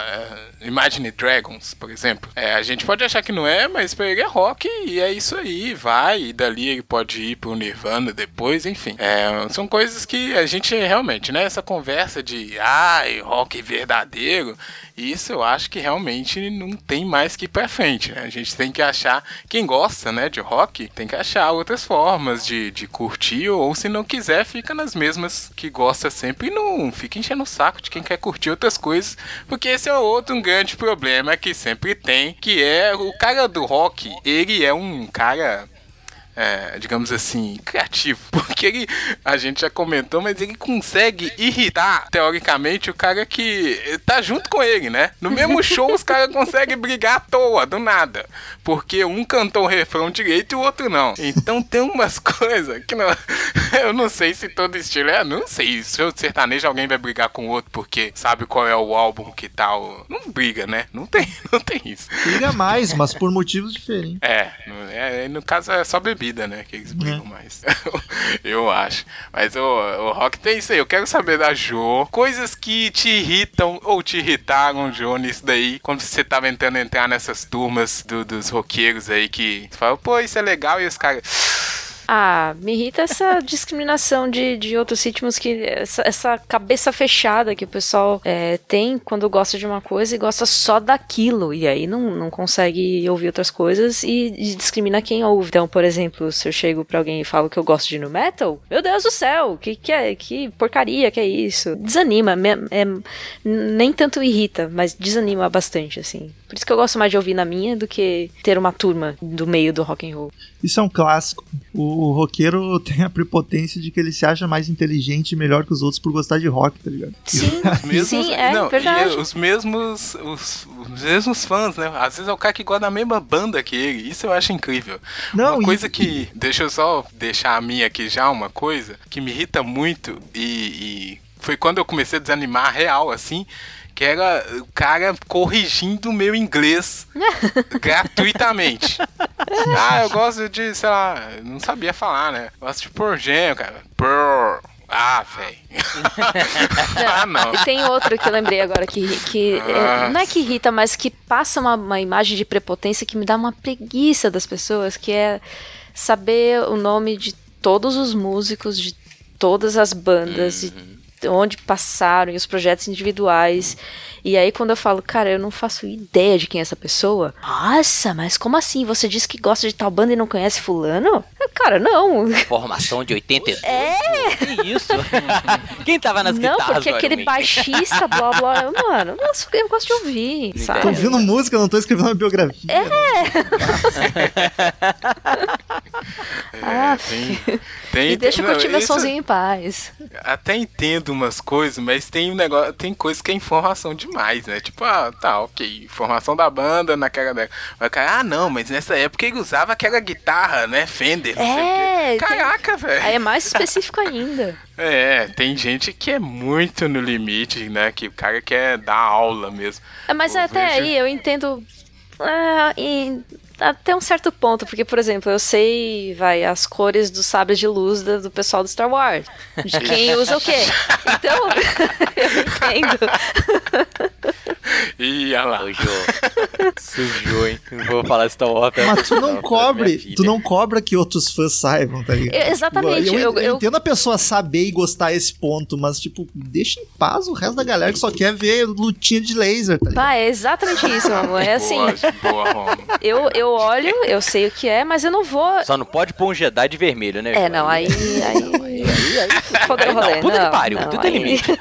Speaker 1: é, Imagine Dragons, por exemplo. É, a gente pode achar que não é, mas pra ele é rock e é isso aí, vai. E dali ele pode ir pro Nirvana depois, enfim. É, são coisas que a gente realmente, né, essa conversa de, ai, rock verdadeiro, isso eu acho que realmente não tem mais que ir pra frente, né? A gente tem que achar, quem gosta, né, de rock, tem que achar outras formas de, de curtir, ou se não quiser, fica nas mesmas que gosta sempre e não fica enchendo o saco de quem quer curtir outras coisas, porque esse é outro grande problema que sempre tem, que é o cara do rock, ele é um cara é, digamos assim, criativo. [LAUGHS] Porque ele, a gente já comentou, mas ele consegue irritar, teoricamente, o cara que tá junto com ele, né? No mesmo show, os caras conseguem brigar à toa, do nada. Porque um cantou o refrão direito e o outro não. Então tem umas [LAUGHS] coisas que não. [LAUGHS] Eu não sei se todo estilo é. Não sei. Se o sertanejo alguém vai brigar com o outro porque sabe qual é o álbum que tal. Não briga, né? Não tem, não tem isso.
Speaker 4: Liga mais, mas por motivos diferentes.
Speaker 1: É, é, no caso é só bebida, né? Que eles brigam mais. [LAUGHS] eu acho. Mas o, o rock tem isso aí. Eu quero saber da Jo. Coisas que te irritam ou te irritaram, Jo, nisso daí. Quando você tava tentando entrar nessas turmas do- dos roqueiros aí que você fala, pô, isso é legal. E os caras.
Speaker 2: Ah, me irrita essa [LAUGHS] discriminação de, de outros ritmos que. Essa, essa cabeça fechada que o pessoal é, tem quando gosta de uma coisa e gosta só daquilo. E aí não, não consegue ouvir outras coisas e, e discrimina quem ouve. Então, por exemplo, se eu chego pra alguém e falo que eu gosto de no metal, meu Deus do céu, que, que, é, que porcaria que é isso? Desanima, me- é, nem tanto irrita, mas desanima bastante, assim. Por isso que eu gosto mais de ouvir na minha do que ter uma turma do meio do rock and roll.
Speaker 4: Isso é um clássico. O, o roqueiro [LAUGHS] tem a prepotência de que ele se acha mais inteligente e melhor que os outros por gostar de rock, tá ligado?
Speaker 2: Sim,
Speaker 1: Os mesmos,
Speaker 2: sim, é
Speaker 1: não,
Speaker 2: verdade.
Speaker 1: E os mesmos, os, os mesmos fãs, né? Às vezes é o cara que gosta da mesma banda que ele. Isso eu acho incrível.
Speaker 4: Não,
Speaker 1: uma
Speaker 4: e-
Speaker 1: coisa que. Deixa eu só deixar a minha aqui já, uma coisa que me irrita muito e, e foi quando eu comecei a desanimar real, assim. Que era o cara corrigindo o meu inglês [LAUGHS] gratuitamente. Ah, eu gosto de, sei lá, não sabia falar, né? Gosto de porgênio, cara. Pearl. Ah, velho. [LAUGHS] ah, não.
Speaker 2: E tem outro que eu lembrei agora que, que é, não é que irrita, mas que passa uma, uma imagem de prepotência que me dá uma preguiça das pessoas, que é saber o nome de todos os músicos de todas as bandas
Speaker 3: Uhum.
Speaker 2: e onde passaram e os projetos individuais. E aí quando eu falo, cara, eu não faço ideia de quem é essa pessoa. Nossa, mas como assim? Você disse que gosta de tal banda e não conhece fulano? Cara, não.
Speaker 3: Formação de 82. É! Que isso? [LAUGHS] Quem tava nas
Speaker 2: não,
Speaker 3: guitarras?
Speaker 2: porque
Speaker 3: do
Speaker 2: aquele baixista, blá blá, eu, mano, eu gosto- eu gosto de ouvir,
Speaker 3: Entendi.
Speaker 2: sabe?
Speaker 4: Tô ouvindo música, não tô escrevendo uma biografia. [LAUGHS]
Speaker 2: Ah,
Speaker 1: tem, [LAUGHS] tem,
Speaker 2: Me deixa
Speaker 1: não,
Speaker 2: curtir meu somzinho em paz.
Speaker 1: Até entendo umas coisas, mas tem um negócio, tem coisa que é informação demais, né? Tipo, ah, tá, ok, informação da banda naquela década. Cara, ah, não, mas nessa época ele usava aquela guitarra, né? Fender, não sei o
Speaker 2: É,
Speaker 1: quê.
Speaker 2: tem-
Speaker 1: Caraca, velho.
Speaker 2: Aí é mais específico ainda. [LAUGHS]
Speaker 1: É, tem gente que é muito no limite, né? Que o cara quer dar aula mesmo.
Speaker 2: É, Mas
Speaker 1: Eu
Speaker 2: até
Speaker 1: vejo-
Speaker 2: aí eu entendo ah, em- até um certo ponto, porque, por exemplo, eu sei, vai, as cores dos sabres de luz do, do pessoal do Star Wars. De quem [LAUGHS] usa o quê. Então, [LAUGHS] eu entendo.
Speaker 1: Ih, olha lá.
Speaker 3: Jô. Sujou, hein? Não vou falar Star Wars.
Speaker 4: Mas tu não cobre, tu não cobra que outros fãs saibam, tá ligado?
Speaker 2: É, exatamente,
Speaker 4: Eu,
Speaker 2: eu-
Speaker 4: eu
Speaker 2: eu-
Speaker 4: entendo a pessoa saber e gostar esse ponto, mas, tipo, deixa em paz o resto da galera que só quer ver lutinha de laser, tá ligado?
Speaker 2: Pá, é exatamente isso, amor. É assim,
Speaker 1: Boa, boa,
Speaker 2: eu, eu olho, eu sei o que é, mas eu não vou.
Speaker 3: Só não pode pôr um Jedi de vermelho, né?
Speaker 2: É, não, aí. aí, Fodeu o
Speaker 3: Não,
Speaker 2: rolê.
Speaker 3: puta que
Speaker 2: não,
Speaker 3: pariu,
Speaker 2: não,
Speaker 3: tudo tem
Speaker 2: aí-
Speaker 3: limite.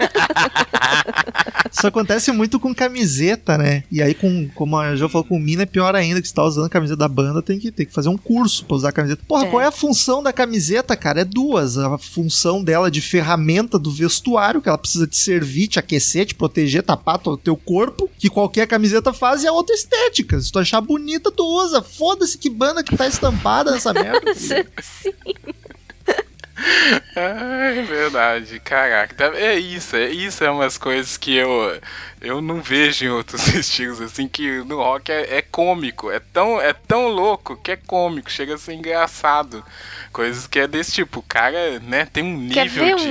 Speaker 4: Isso acontece muito com camiseta, né? E aí, com, como a Jo falou, com mina é pior ainda, que você tá usando a camiseta da banda, tem que, tem que fazer um curso pra usar a camiseta. Porra,
Speaker 2: É.
Speaker 4: qual é a função da camiseta, cara? É duas. A função dela de ferramenta do vestuário, que ela precisa te servir, te aquecer, te proteger, tapar o teu corpo, que qualquer camiseta faz, e a outra estética. Se tu achar bonita, tu usa. Foda-se que banda que tá estampada nessa merda. [LAUGHS]
Speaker 2: Sim.
Speaker 1: É verdade, caraca. tá- É isso, é isso é umas coisas que eu eu não vejo em outros [LAUGHS] estilos assim que no rock é, é cômico, é tão é tão louco que é cômico, chega a ser engraçado. Coisas que é desse tipo, o cara, né, tem um
Speaker 2: Quer
Speaker 1: nível
Speaker 2: ver
Speaker 1: de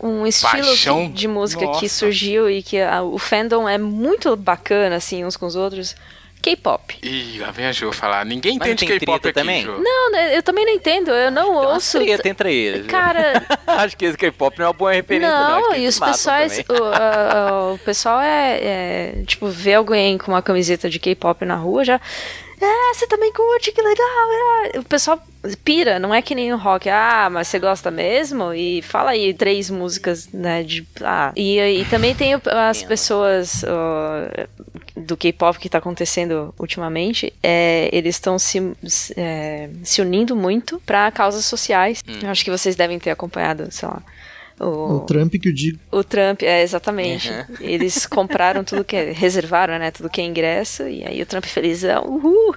Speaker 2: um, um estilo
Speaker 1: paixão?
Speaker 2: de música
Speaker 1: Nossa.
Speaker 2: que surgiu e que a- o fandom é muito bacana, assim, uns com os outros? K-pop.
Speaker 1: Ih, lá vem a Jo falar. Ninguém
Speaker 3: Mas
Speaker 1: entende
Speaker 3: tem
Speaker 1: K-pop
Speaker 3: também?
Speaker 1: Jo.
Speaker 2: Não, né, eu também não entendo, eu não
Speaker 3: Tem uma
Speaker 2: ouço.
Speaker 3: treta entre eles.
Speaker 2: Cara, [LAUGHS]
Speaker 3: acho que esse K-pop não é uma boa referência, não.
Speaker 2: não,
Speaker 3: Acho
Speaker 2: e os pessoais. O, o [LAUGHS] pessoal é, é, Tipo, vê alguém com uma camiseta de K-pop na rua já. Ah, você também curte, que legal. ah." O pessoal pira, não é que nem o rock. Ah, mas você gosta mesmo? E fala aí três músicas, né? De, ah. e, e também tem as pessoas ó, do K-pop que tá acontecendo ultimamente. É, eles estão se, é, se unindo muito pra causas sociais.
Speaker 3: Hum.
Speaker 2: Eu acho que vocês devem ter acompanhado, sei lá.
Speaker 4: O Trump que eu digo.
Speaker 2: O Trump, é, exatamente.
Speaker 3: Uhum. [LAUGHS]
Speaker 2: Eles compraram tudo que é, reservaram, né, tudo que é ingresso, e aí o Trump felizão, uhul.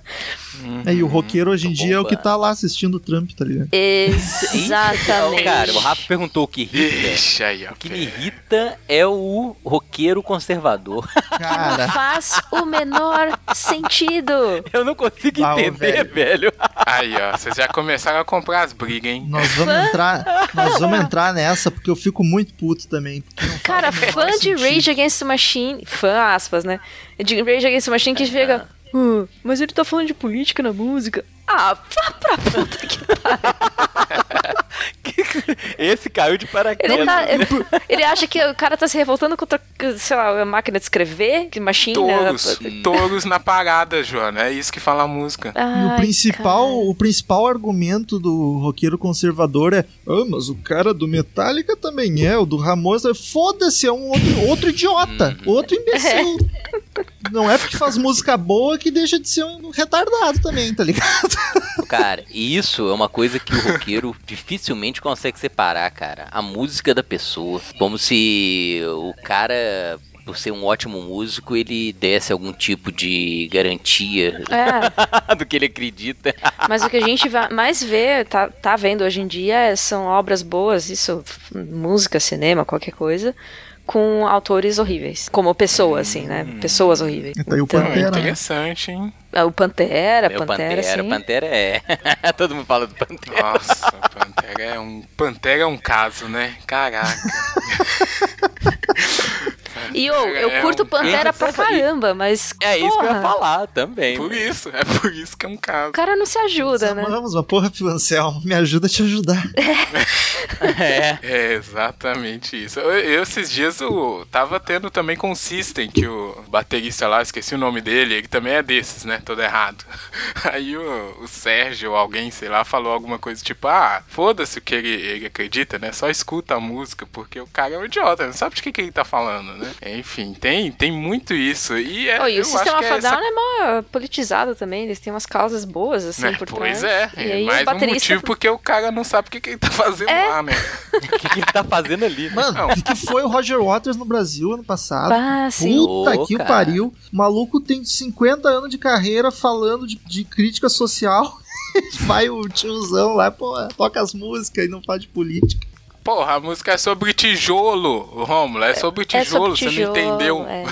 Speaker 2: [LAUGHS]
Speaker 4: É, e o roqueiro hoje em
Speaker 3: Tô
Speaker 4: dia é o que tá lá assistindo o Trump, tá ligado?
Speaker 2: Exatamente.
Speaker 3: Cara, o Rafa perguntou o que irrita.
Speaker 1: Ixi, aí.
Speaker 3: O que me irrita é o roqueiro conservador.
Speaker 4: Cara,
Speaker 2: Faz o menor sentido.
Speaker 3: Eu não consigo
Speaker 4: Ah, ô,
Speaker 3: entender, velho.
Speaker 1: Aí, ó. Vocês já começaram a comprar as brigas, hein?
Speaker 4: nós vamos entrar, nós vamos entrar nessa porque eu fico muito puto também. não
Speaker 2: Cara, fã de
Speaker 4: sentido.
Speaker 2: Rage Against the Machine, fã aspas, né? De Rage Against the Machine que chega. "Ah, mas ele tá falando de política na música. Ah, vá pra puta que [LAUGHS] [LAUGHS]
Speaker 3: Esse caiu de paraquedas.
Speaker 2: Ele, tá, ele, ele acha que o cara tá se revoltando contra, sei lá, a máquina de escrever, que machine.
Speaker 1: Touros,
Speaker 2: né?
Speaker 1: touros na parada, Joana. É isso que fala a música.
Speaker 4: E o
Speaker 2: Ai,
Speaker 4: principal,
Speaker 2: cara.
Speaker 4: o principal argumento do roqueiro conservador é: Ah, mas o cara do Metallica também é, o do Ramos é. Foda-se, é um outro, outro idiota, outro imbecil. [LAUGHS] Não é porque faz música boa que deixa de ser um retardado também, tá ligado?
Speaker 3: Cara, e isso é uma coisa que o roqueiro [LAUGHS] dificilmente consegue separar, cara. A música da pessoa. Como se o cara, por ser um ótimo músico, ele desse algum tipo de garantia
Speaker 2: É, [LAUGHS]
Speaker 3: do que ele acredita.
Speaker 2: mas o que a gente mais vê, tá, tá vendo hoje em dia, são obras boas, isso, música, cinema, qualquer coisa, com autores horríveis. Como pessoa, assim, né? Pessoas horríveis.
Speaker 4: Tá aí o
Speaker 2: Então,
Speaker 4: Pantera. né?
Speaker 1: Interessante, hein?
Speaker 2: é, o Pantera,
Speaker 3: Meu
Speaker 2: Pantera,
Speaker 3: Pantera,
Speaker 2: sim.
Speaker 3: Pantera é. [LAUGHS] Todo mundo fala do Pantera.
Speaker 1: Nossa, Pantera é um. Pantera é um caso, né? Caraca. [LAUGHS]
Speaker 2: E eu, eu
Speaker 1: É
Speaker 2: curto
Speaker 1: um-
Speaker 2: Pantera pra caramba, mas.
Speaker 3: É isso que eu ia
Speaker 2: porra,
Speaker 3: falar também.
Speaker 1: Por isso, é por isso que é um caso.
Speaker 2: O cara não se ajuda, né?
Speaker 4: Vamos, uma porra, Anselmo, me ajuda a te ajudar. [LAUGHS]
Speaker 3: É.
Speaker 1: É exatamente isso. Eu, eu, esses dias eu tava tendo também com o System, que o baterista lá, esqueci o nome dele, ele também é desses, né? Todo errado. [LAUGHS] Aí o, o Sérgio ou alguém, sei lá, falou alguma coisa tipo, ah, foda-se o que ele, ele acredita, né? Só escuta a música, porque o cara é um idiota, não sabe de que, que ele tá falando, né? Enfim, tem, tem muito isso. E, é,
Speaker 2: Oh, e
Speaker 1: eu
Speaker 2: o Sistema
Speaker 1: acho é essa
Speaker 2: é mó politizado também, eles têm umas causas boas, assim,
Speaker 1: né?
Speaker 2: por
Speaker 1: Pois
Speaker 2: trás.
Speaker 1: é,
Speaker 2: E
Speaker 1: é
Speaker 2: aí
Speaker 1: mais um motivo porque o cara não sabe o que, que ele tá fazendo
Speaker 2: É.
Speaker 1: lá, né? [LAUGHS]
Speaker 3: O que, que ele tá fazendo ali? né?
Speaker 4: Mano, o que, que foi o Roger Waters no Brasil ano passado?
Speaker 2: Ah, sim.
Speaker 4: Puta que o pariu. O maluco tem 50 anos de carreira falando de, de crítica social. [LAUGHS] Vai o tiozão lá, pô, toca as músicas e não fala de política.
Speaker 1: Porra, a música é sobre tijolo, Rômulo. É sobre
Speaker 2: É
Speaker 1: tijolo,
Speaker 2: sobre
Speaker 1: você não
Speaker 2: tijolo,
Speaker 1: entendeu.
Speaker 2: é.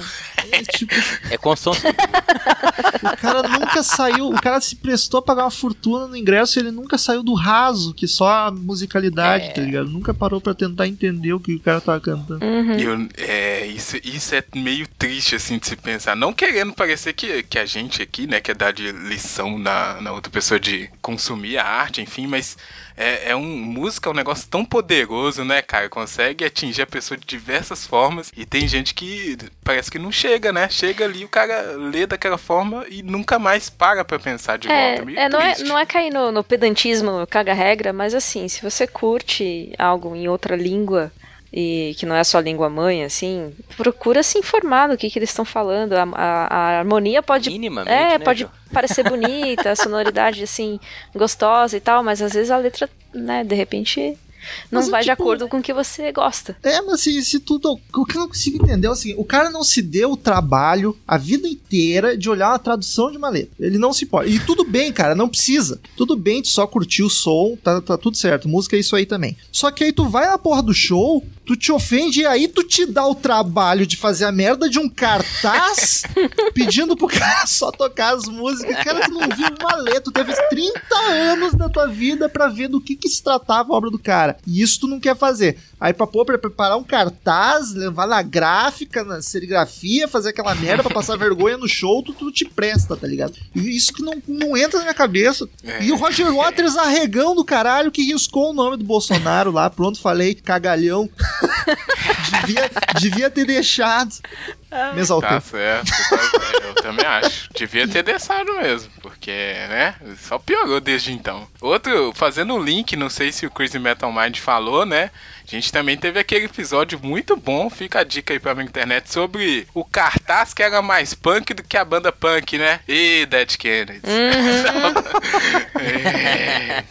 Speaker 4: É, tipo,
Speaker 3: É construção
Speaker 4: o cara nunca saiu, o cara se prestou a pagar uma fortuna no ingresso e ele nunca saiu do raso, que só a musicalidade,
Speaker 3: É.
Speaker 4: tá ligado? Nunca parou pra tentar entender o que o cara tava cantando.
Speaker 2: Uhum.
Speaker 1: Eu- é, isso, isso é meio triste, assim, de se pensar. Não querendo parecer que, que a gente aqui, né, quer dar de lição na, na outra pessoa de consumir a arte, enfim, mas é, é um. Música é um negócio tão poderoso, né, cara? Consegue atingir a pessoa de diversas formas. E tem gente que parece que não chega, né? Chega ali, o cara lê daquela forma e nunca mais para pra pensar de volta. Meio
Speaker 2: É, é, não, é, não é cair no, no pedantismo, caga-regra, mas assim, se você curte algo em outra língua e que não é a sua língua mãe, assim, procura se informar do que, que eles estão falando. A, a- a harmonia pode.
Speaker 3: minimamente,
Speaker 2: É,
Speaker 3: né,
Speaker 2: pode
Speaker 3: Jo? [LAUGHS]
Speaker 2: parecer bonita, a sonoridade, assim, gostosa e tal, mas às vezes a letra, né, de repente. Não
Speaker 4: Mas,
Speaker 2: vai de
Speaker 4: tipo,
Speaker 2: acordo com o que você gosta.
Speaker 4: É, mas se, se tudo. O que eu não consigo entender é o seguinte: o cara não se deu o trabalho a vida inteira de olhar uma tradução de uma letra. Ele não se pode. E tudo bem, cara, não precisa. Tudo bem, tu só curtir o som, tá, tá tudo certo. Música é isso aí também. Só que aí tu vai na porra do show, tu te ofende e aí tu te dá o trabalho de fazer a merda de um cartaz [LAUGHS] pedindo pro cara só tocar as músicas. Cara, tu não viu uma letra. Tu teve 30 anos da tua vida pra ver do que, que se tratava a obra do cara. E isso tu não quer fazer. Aí pra pôr, pra preparar um cartaz, levar na gráfica, na serigrafia, fazer aquela merda pra passar [LAUGHS] vergonha no show, tu, tu te presta, tá ligado? E isso que não, não entra na minha cabeça.
Speaker 1: É.
Speaker 4: E o Roger Waters arregão do caralho que riscou o nome do Bolsonaro lá. Pronto, falei, cagalhão. [LAUGHS] devia, devia ter deixado. Me exaltei.
Speaker 1: Tá certo, tá certo. eu também acho. Devia ter deixado mesmo, porque, né, só piorou desde então. Outro, fazendo um link, não sei se o Crazy Metal Mind falou, né, a gente também teve aquele episódio muito bom, fica a dica aí pra minha internet, sobre o cartaz que era mais punk do que a banda punk, né? E Dead Kennedys. [LAUGHS] é,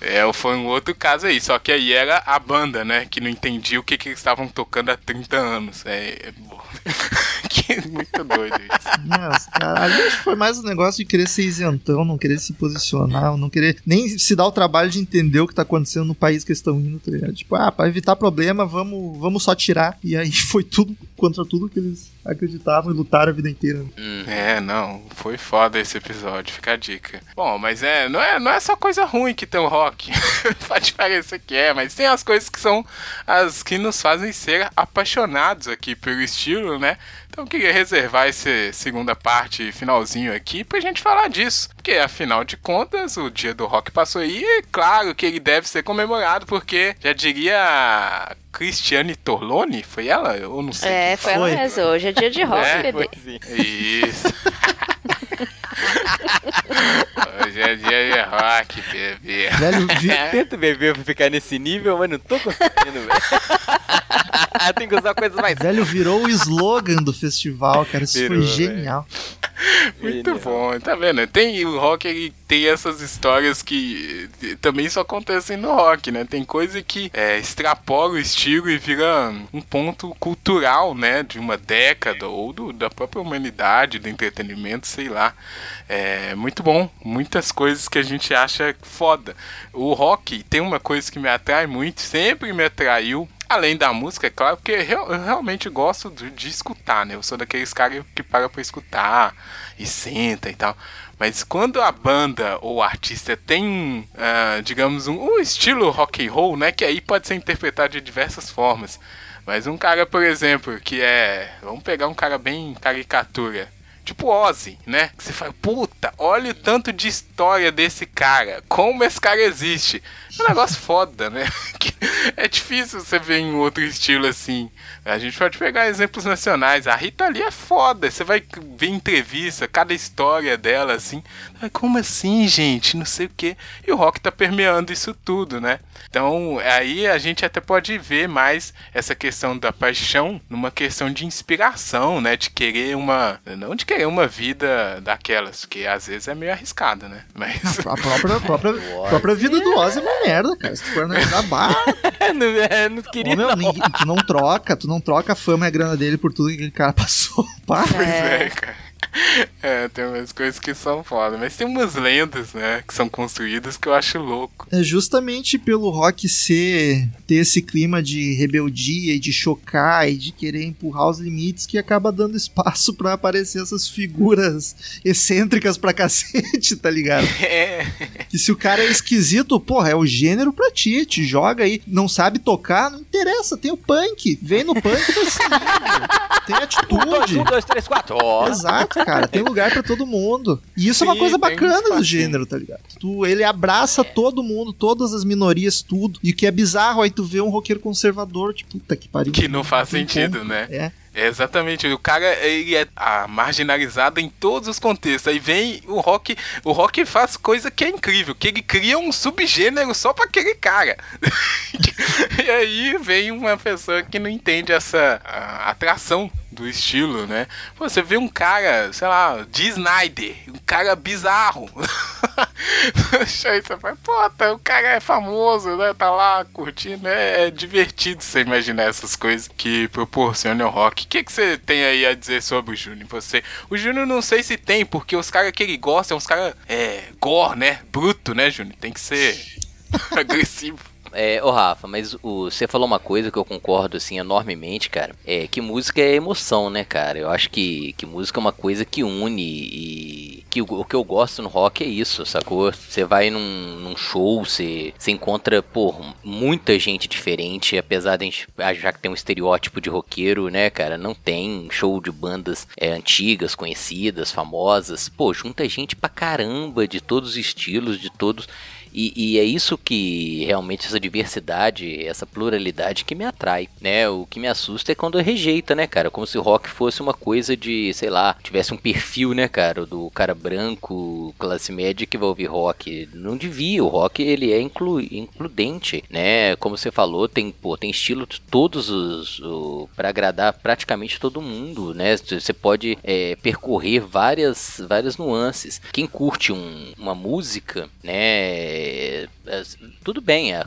Speaker 1: é, foi um outro caso aí, só que aí era a banda, né, que não entendia o que, que eles estavam tocando há 30 anos. É, é bom. [LAUGHS] que muito doido isso.
Speaker 4: Mas, cara, ali acho que foi mais um negócio de querer ser isentão, não querer se posicionar, não querer nem se dar o trabalho de entender o que tá acontecendo no país que eles estão indo, tá ligado? Tipo, ah, pra evitar problema, vamos, vamos só tirar. E aí [LAUGHS] foi tudo contra tudo que eles acreditavam e lutaram a vida inteira.
Speaker 3: Hum.
Speaker 1: É, não, foi foda esse episódio, fica a dica. Bom, mas é, não é, não é só coisa ruim que tem o rock. [LAUGHS] Pode parecer que é, mas tem as coisas que são as que nos fazem ser apaixonados aqui pelo estilo, né? Eu queria reservar essa segunda parte, finalzinho aqui, pra gente falar disso. Porque, afinal de contas, o dia do rock passou aí e, claro, que ele deve ser comemorado, porque, já diria Cristiane Torlone, foi ela? Eu não sei.
Speaker 2: É, foi ela mesmo. Hoje é dia de rock,
Speaker 1: É,
Speaker 2: bebê.
Speaker 3: É.
Speaker 1: Isso. [LAUGHS] Hoje é dia de rock, bebê.
Speaker 4: Velho, vi-
Speaker 3: Tento beber pra ficar nesse nível, mas não tô conseguindo, velho. [LAUGHS] Tem que usar coisas mais
Speaker 4: velho virou o slogan do festival, cara. Isso
Speaker 3: Virou,
Speaker 4: foi
Speaker 3: velho.
Speaker 4: genial.
Speaker 1: Muito
Speaker 3: Genial.
Speaker 1: bom, tá vendo? Tem o rock, tem essas histórias que também só acontecem no rock, né? Tem coisa que é, extrapola o estilo e vira um ponto cultural, né? De uma década ou do- da própria humanidade, do entretenimento, sei lá. É muito bom. Muitas coisas que a gente acha foda. O rock tem uma coisa que me atrai muito, sempre me atraiu. Além da música, é claro, porque eu, realmente gosto de, de, escutar, né? Eu sou daqueles caras que paga pra escutar e senta e tal. Mas quando a banda ou o artista tem, uh, digamos, um, um, estilo rock and roll, né? Que aí pode ser interpretado de diversas formas. Mas um cara, por exemplo, que é. Vamos pegar um cara bem caricatura. Tipo Ozzy, né? Que você fala, puta, olha o tanto de história desse cara. Como esse cara existe. É um negócio [LAUGHS] foda, né? [LAUGHS] é difícil você ver em outro estilo assim. A gente pode pegar exemplos nacionais. A Rita Lee é foda. Você vai ver entrevista, cada história dela assim. Como assim, gente? Não sei o que. E o rock tá permeando isso tudo, né? Então, aí a gente até pode ver mais essa questão da paixão numa questão de inspiração, né? De querer uma. Não de querer uma vida daquelas, que às vezes é meio arriscado, né?
Speaker 4: Mas. A própria, a própria, [LAUGHS] a própria vida do Ozzy é uma merda, cara. Se tu for analisar, [LAUGHS] barra.
Speaker 3: não, é, não queria. Ô, meu, não.
Speaker 4: tu não troca, tu não troca a fama e a grana dele por tudo que aquele cara passou. Pá.
Speaker 1: Pois é, cara. [LAUGHS] É, tem umas coisas que são foda, mas tem umas lendas, né, que são construídas que eu acho louco.
Speaker 4: É justamente pelo rock ser ter esse clima de rebeldia e de chocar e de querer empurrar os limites que acaba dando espaço [LAUGHS] para aparecer essas figuras excêntricas pra cacete, tá ligado? [LAUGHS] É. Que se o cara é esquisito, porra, é o gênero pra ti, te joga aí, não sabe tocar, não interessa, tem o punk, vem no punk tá tem atitude. Um, dois,
Speaker 3: um, dois, três, quatro.
Speaker 4: Exato cara. Tem lugar para todo mundo. E isso Sim, é uma coisa bacana do gênero, tá ligado? Tu, ele abraça é. todo mundo, todas as minorias, tudo. E o que é bizarro aí tu vê um roqueiro conservador, tipo, puta que pariu.
Speaker 1: Que não faz sentido, né? É. É exatamente, o cara ele é ah, marginalizado em todos os contextos. Aí vem o rock, o rock faz coisa que é incrível, que ele cria um subgênero só para aquele cara. [LAUGHS] e aí vem uma pessoa que não entende essa atração do estilo, né? Você vê um cara, sei lá, de Snyder, um cara bizarro. [LAUGHS] Aí você fala, pô, tá, o cara é famoso, né? Tá lá curtindo. É, é divertido você imaginar essas coisas que proporcionam o rock. O que, que você tem aí a dizer sobre o Júnior? Você, o Júnior não sei se tem, porque os caras que ele gosta são os caras é, gore, né? Bruto, né, Júnior? Tem que ser [LAUGHS] agressivo.
Speaker 3: É, ô Rafa, mas o, você falou uma coisa que eu concordo, assim, enormemente, cara. É que música é emoção, né, cara? Eu acho que, que música é uma coisa que une e que o, que eu gosto no rock é isso, sacou? Você vai num, num show, você, você encontra, pô, muita gente diferente, apesar de a gente já que tem um estereótipo de roqueiro, né, cara? Não tem show de bandas é, antigas, conhecidas, famosas. Pô, junta gente pra caramba de todos os estilos, de todos. E, e, é isso que realmente essa diversidade, essa pluralidade que me atrai, né? O que me assusta é quando rejeita, né, cara? Como se o rock fosse uma coisa de, sei lá, tivesse um perfil, né, cara, do cara branco, classe média que vai ouvir rock. Não devia, o rock ele é inclu, includente, né? Como você falou, tem, pô, tem estilo de todos os para agradar praticamente todo mundo, né? Você pode é, percorrer várias várias nuances. Quem curte um, uma música, né, é, é, tudo bem, a,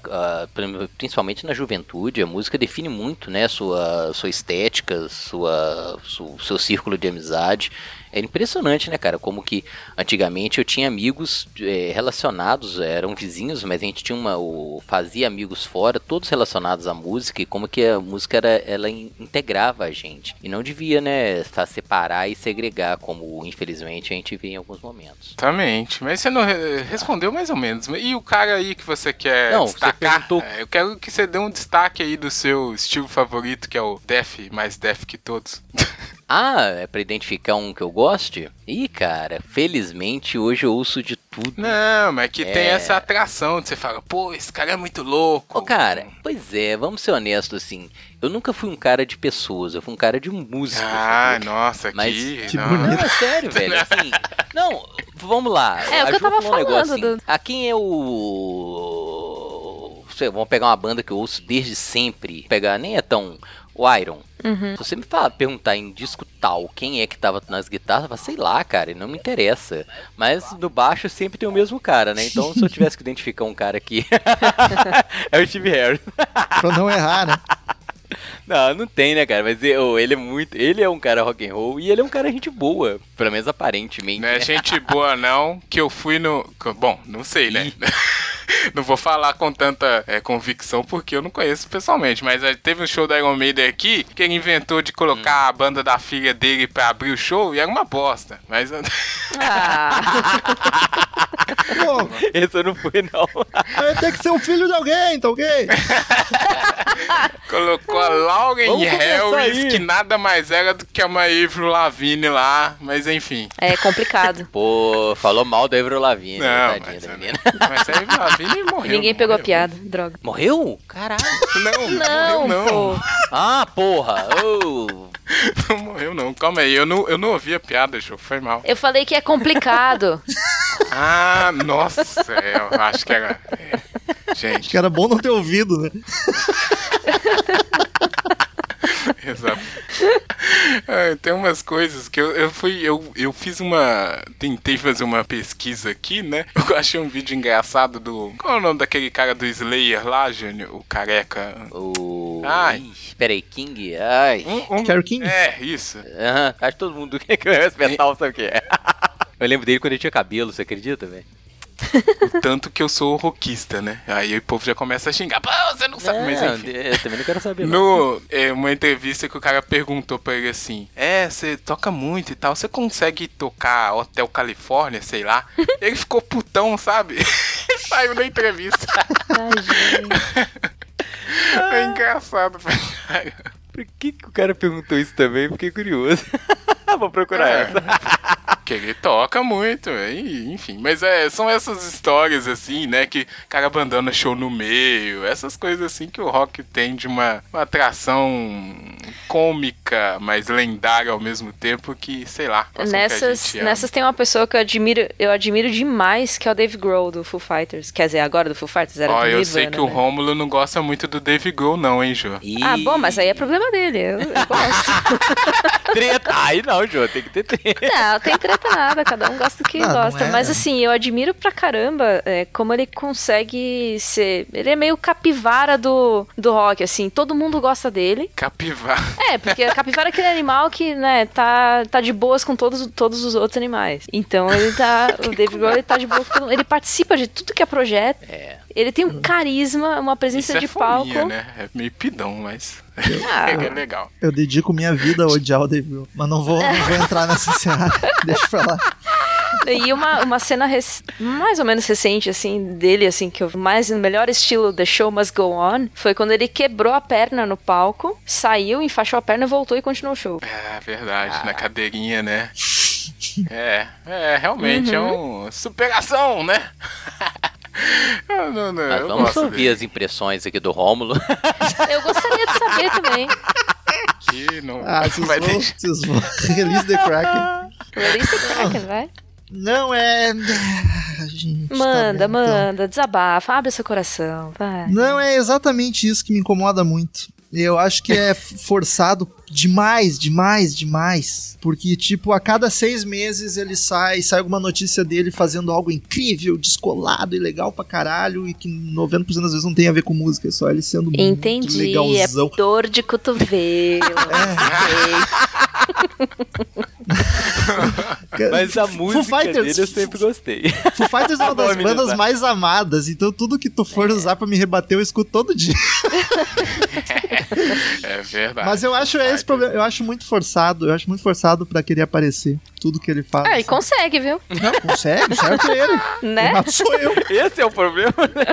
Speaker 3: principalmente na juventude, a música define muito, né, sua, sua estética, sua, su, seu círculo de amizade. É impressionante, né, cara? Como que antigamente eu tinha amigos é, relacionados, eram vizinhos, mas a gente tinha uma. O, fazia amigos fora, todos relacionados à música, e como que a música era, ela integrava a gente. E não devia, né, separar e segregar, como infelizmente a gente vê em alguns momentos.
Speaker 1: Exatamente. Mas você não respondeu mais ou menos. E o cara aí que você quer não, destacar? Você perguntou... É, eu quero que você dê um destaque aí do seu estilo favorito, que é o Def, mais Def que todos. [LAUGHS]
Speaker 3: Ah, é pra identificar um que eu goste? Ih, cara, felizmente hoje eu ouço de tudo.
Speaker 1: Não, mas que é... tem essa atração de você fala, pô, esse cara é muito louco.
Speaker 3: Ô, cara, pois é, vamos ser honestos assim. Eu nunca fui um cara de pessoas, eu fui um cara de música.
Speaker 1: Ah, nossa, mas, que,
Speaker 3: que não. não, é sério, velho. Assim, [LAUGHS] não, vamos lá.
Speaker 2: É, o que eu tava falando. Um negócio, assim, do...
Speaker 3: A quem é o. Vamos pegar uma banda que eu ouço desde sempre. Pegar, nem é tão o Iron. Uhum. Se você me fala, perguntar em disco tal quem é que tava nas guitarras, eu falo, sei lá, cara, não me interessa. Mas no baixo sempre tem o mesmo cara, né? Então se eu tivesse que identificar um cara aqui, [LAUGHS] é o Steve Harris.
Speaker 4: pra não errar, né? [LAUGHS]
Speaker 3: Não, não tem, né, cara? Mas eu, ele é muito. Ele é um cara rock and roll e ele é um cara gente boa. Pelo menos aparentemente.
Speaker 1: Não é gente boa, não, que eu fui no. Bom, não sei, né? [LAUGHS] não vou falar com tanta é, convicção porque eu não conheço pessoalmente, mas é, teve um show da Iron Maiden aqui que ele inventou de colocar a banda da filha dele pra abrir o show e era uma bosta. Mas
Speaker 2: Ah,
Speaker 4: Pô, [LAUGHS] [LAUGHS]
Speaker 3: Esse eu não fui, não.
Speaker 4: ter que ser o filho de alguém, tá ok?
Speaker 1: colocou a Lauren
Speaker 3: Vamos começar
Speaker 1: Harris, que nada mais era do que a Avril Lavigne lá, mas enfim.
Speaker 2: é complicado. [LAUGHS]
Speaker 3: Pô, falou mal da Avril Lavigne,
Speaker 1: Não,
Speaker 3: tadinha da menina.
Speaker 1: mas a Avril Lavigne morreu.
Speaker 2: Ninguém
Speaker 1: não
Speaker 2: pegou a
Speaker 1: morreu?
Speaker 2: piada, droga.
Speaker 3: Morreu? Caralho.
Speaker 1: Não,
Speaker 2: Não,
Speaker 1: não, morreu,
Speaker 2: pô.
Speaker 3: Ah, porra. Oh. [LAUGHS]
Speaker 1: não. Não morreu, não. Calma aí, eu não, eu não ouvi a piada, show. Foi mal.
Speaker 2: Eu falei que é complicado. [LAUGHS]
Speaker 1: Ah, nossa, é, eu acho que era. é. Gente,
Speaker 4: Que era bom não ter ouvido, né? [LAUGHS]
Speaker 1: Exato. Ah, tem umas coisas que eu, eu fui. Eu, eu fiz uma. Tentei fazer uma pesquisa aqui, né? Eu achei um vídeo engraçado do. Qual é o nome daquele cara do Slayer lá, Júnior? O careca.
Speaker 3: O.
Speaker 1: Ai.
Speaker 3: Ih, Peraí, King? Ai.
Speaker 1: Um, um-
Speaker 4: Carole King?
Speaker 1: É, isso.
Speaker 3: Aham, acho que todo mundo [LAUGHS] que conhece metal sabe o que é. [LAUGHS] Eu lembro dele quando ele tinha cabelo, você acredita, velho?
Speaker 1: O [LAUGHS] tanto que eu sou rockista, né? Aí o povo já começa a xingar. Pô, você não sabe. Mas
Speaker 3: Não,
Speaker 1: enfim.
Speaker 3: eu também não quero saber.
Speaker 1: No, é, uma entrevista que o cara perguntou pra ele assim: É, você toca muito e tal, você consegue tocar Hotel Califórnia, sei lá? [LAUGHS] ele ficou putão, sabe? [LAUGHS] Saiu da entrevista.
Speaker 2: Ai, gente.
Speaker 1: É engraçado pra caralho.
Speaker 3: Por que, que o cara perguntou isso também? Fiquei curioso. [LAUGHS] Vou procurar
Speaker 1: É.
Speaker 3: essa. [LAUGHS]
Speaker 1: Que ele toca muito, e, enfim. Mas é, são essas histórias assim, né? Que o cara abandona show no meio, essas coisas assim que o rock tem de uma, uma atração cômica, mas lendária ao mesmo tempo, que, sei lá.
Speaker 2: Nessas, nessas tem uma pessoa que eu admiro, eu admiro demais, que é o Dave Grohl do Foo Fighters. Quer dizer, agora do Foo Fighters era
Speaker 1: Ó,
Speaker 2: do
Speaker 1: eu
Speaker 2: Nirvana,
Speaker 1: sei que o
Speaker 2: né?
Speaker 1: Rômulo não gosta muito do Dave Grohl, não, hein, Jô?
Speaker 2: Ah, bom, mas aí é problema dele. Eu, eu gosto. [LAUGHS]
Speaker 3: Treta. Aí não, Jô, tem que ter treta.
Speaker 2: não, tem treta nada, cada um gosta do que
Speaker 4: não
Speaker 2: gosta.
Speaker 4: é.
Speaker 2: Mas assim, eu admiro pra caramba é, como ele consegue ser. Ele é meio capivara do, do rock, assim. Todo mundo gosta dele.
Speaker 1: Capivara.
Speaker 2: É, porque a capivara é aquele animal que, né, tá, tá de boas com todos, todos os outros animais. Então ele tá. O [LAUGHS] David Grohl ele tá de boa com. Ele participa de tudo que é projeto.
Speaker 3: É.
Speaker 2: Ele tem um carisma, uma presença
Speaker 1: Isso é
Speaker 2: de
Speaker 1: fominha,
Speaker 2: palco.
Speaker 1: né? É meio pidão, mas
Speaker 2: Ah.
Speaker 1: é legal.
Speaker 4: Eu dedico minha vida a odiar o Grohl, mas não vou, não vou entrar nessa seara. [LAUGHS] Deixa pra lá.
Speaker 2: E uma, uma cena rec- mais ou menos recente, assim, dele, assim, que eu mais no melhor estilo The Show Must Go On, foi quando ele quebrou a perna no palco, saiu, enfaixou a perna, voltou e continuou o show.
Speaker 1: É verdade, na cadeirinha, né? É, é, realmente
Speaker 2: Uhum.
Speaker 1: é um superação, né? [LAUGHS] Eu [LAUGHS] não, não,
Speaker 3: Mas
Speaker 1: eu
Speaker 3: vamos ouvir
Speaker 1: dele.
Speaker 3: as impressões aqui do Rômulo. [LAUGHS]
Speaker 2: Eu gostaria de saber também.
Speaker 1: Que não
Speaker 4: Ah, vocês
Speaker 1: vai
Speaker 4: vão,
Speaker 1: deixar.
Speaker 4: vocês vão. [LAUGHS] Release the Kraken.
Speaker 2: Release the Kraken, vai.
Speaker 4: Não é. Ah, gente, tá
Speaker 2: Manda,
Speaker 4: então.
Speaker 2: manda, desabafa, abre seu coração, vai.
Speaker 4: Não, é exatamente isso que me incomoda muito. Eu acho que é forçado demais, demais, demais. Porque, tipo, a cada seis meses ele sai, sai alguma notícia dele fazendo algo incrível, descolado e legal pra caralho, e que 90% das vezes não tem a ver com música, é só ele sendo muito
Speaker 2: Entendi, é
Speaker 4: legalzão.
Speaker 2: dor de cotovelo. [LAUGHS]
Speaker 3: Mas a
Speaker 4: Foo
Speaker 3: música
Speaker 4: Fighters-
Speaker 3: dele eu sempre gostei.
Speaker 4: Foo Fighters é uma das bandas mais amadas, então tudo que tu for usar pra me rebater eu escuto todo dia. [LAUGHS]
Speaker 1: É verdade.
Speaker 4: Mas eu acho esse problema, eu acho muito forçado, eu acho muito forçado pra querer aparecer. Tudo que ele faz.
Speaker 2: Ah, ele consegue, viu?
Speaker 4: Não, consegue, certo ele. [LAUGHS]
Speaker 2: Né?
Speaker 4: Errado sou eu.
Speaker 3: Esse é o problema, né?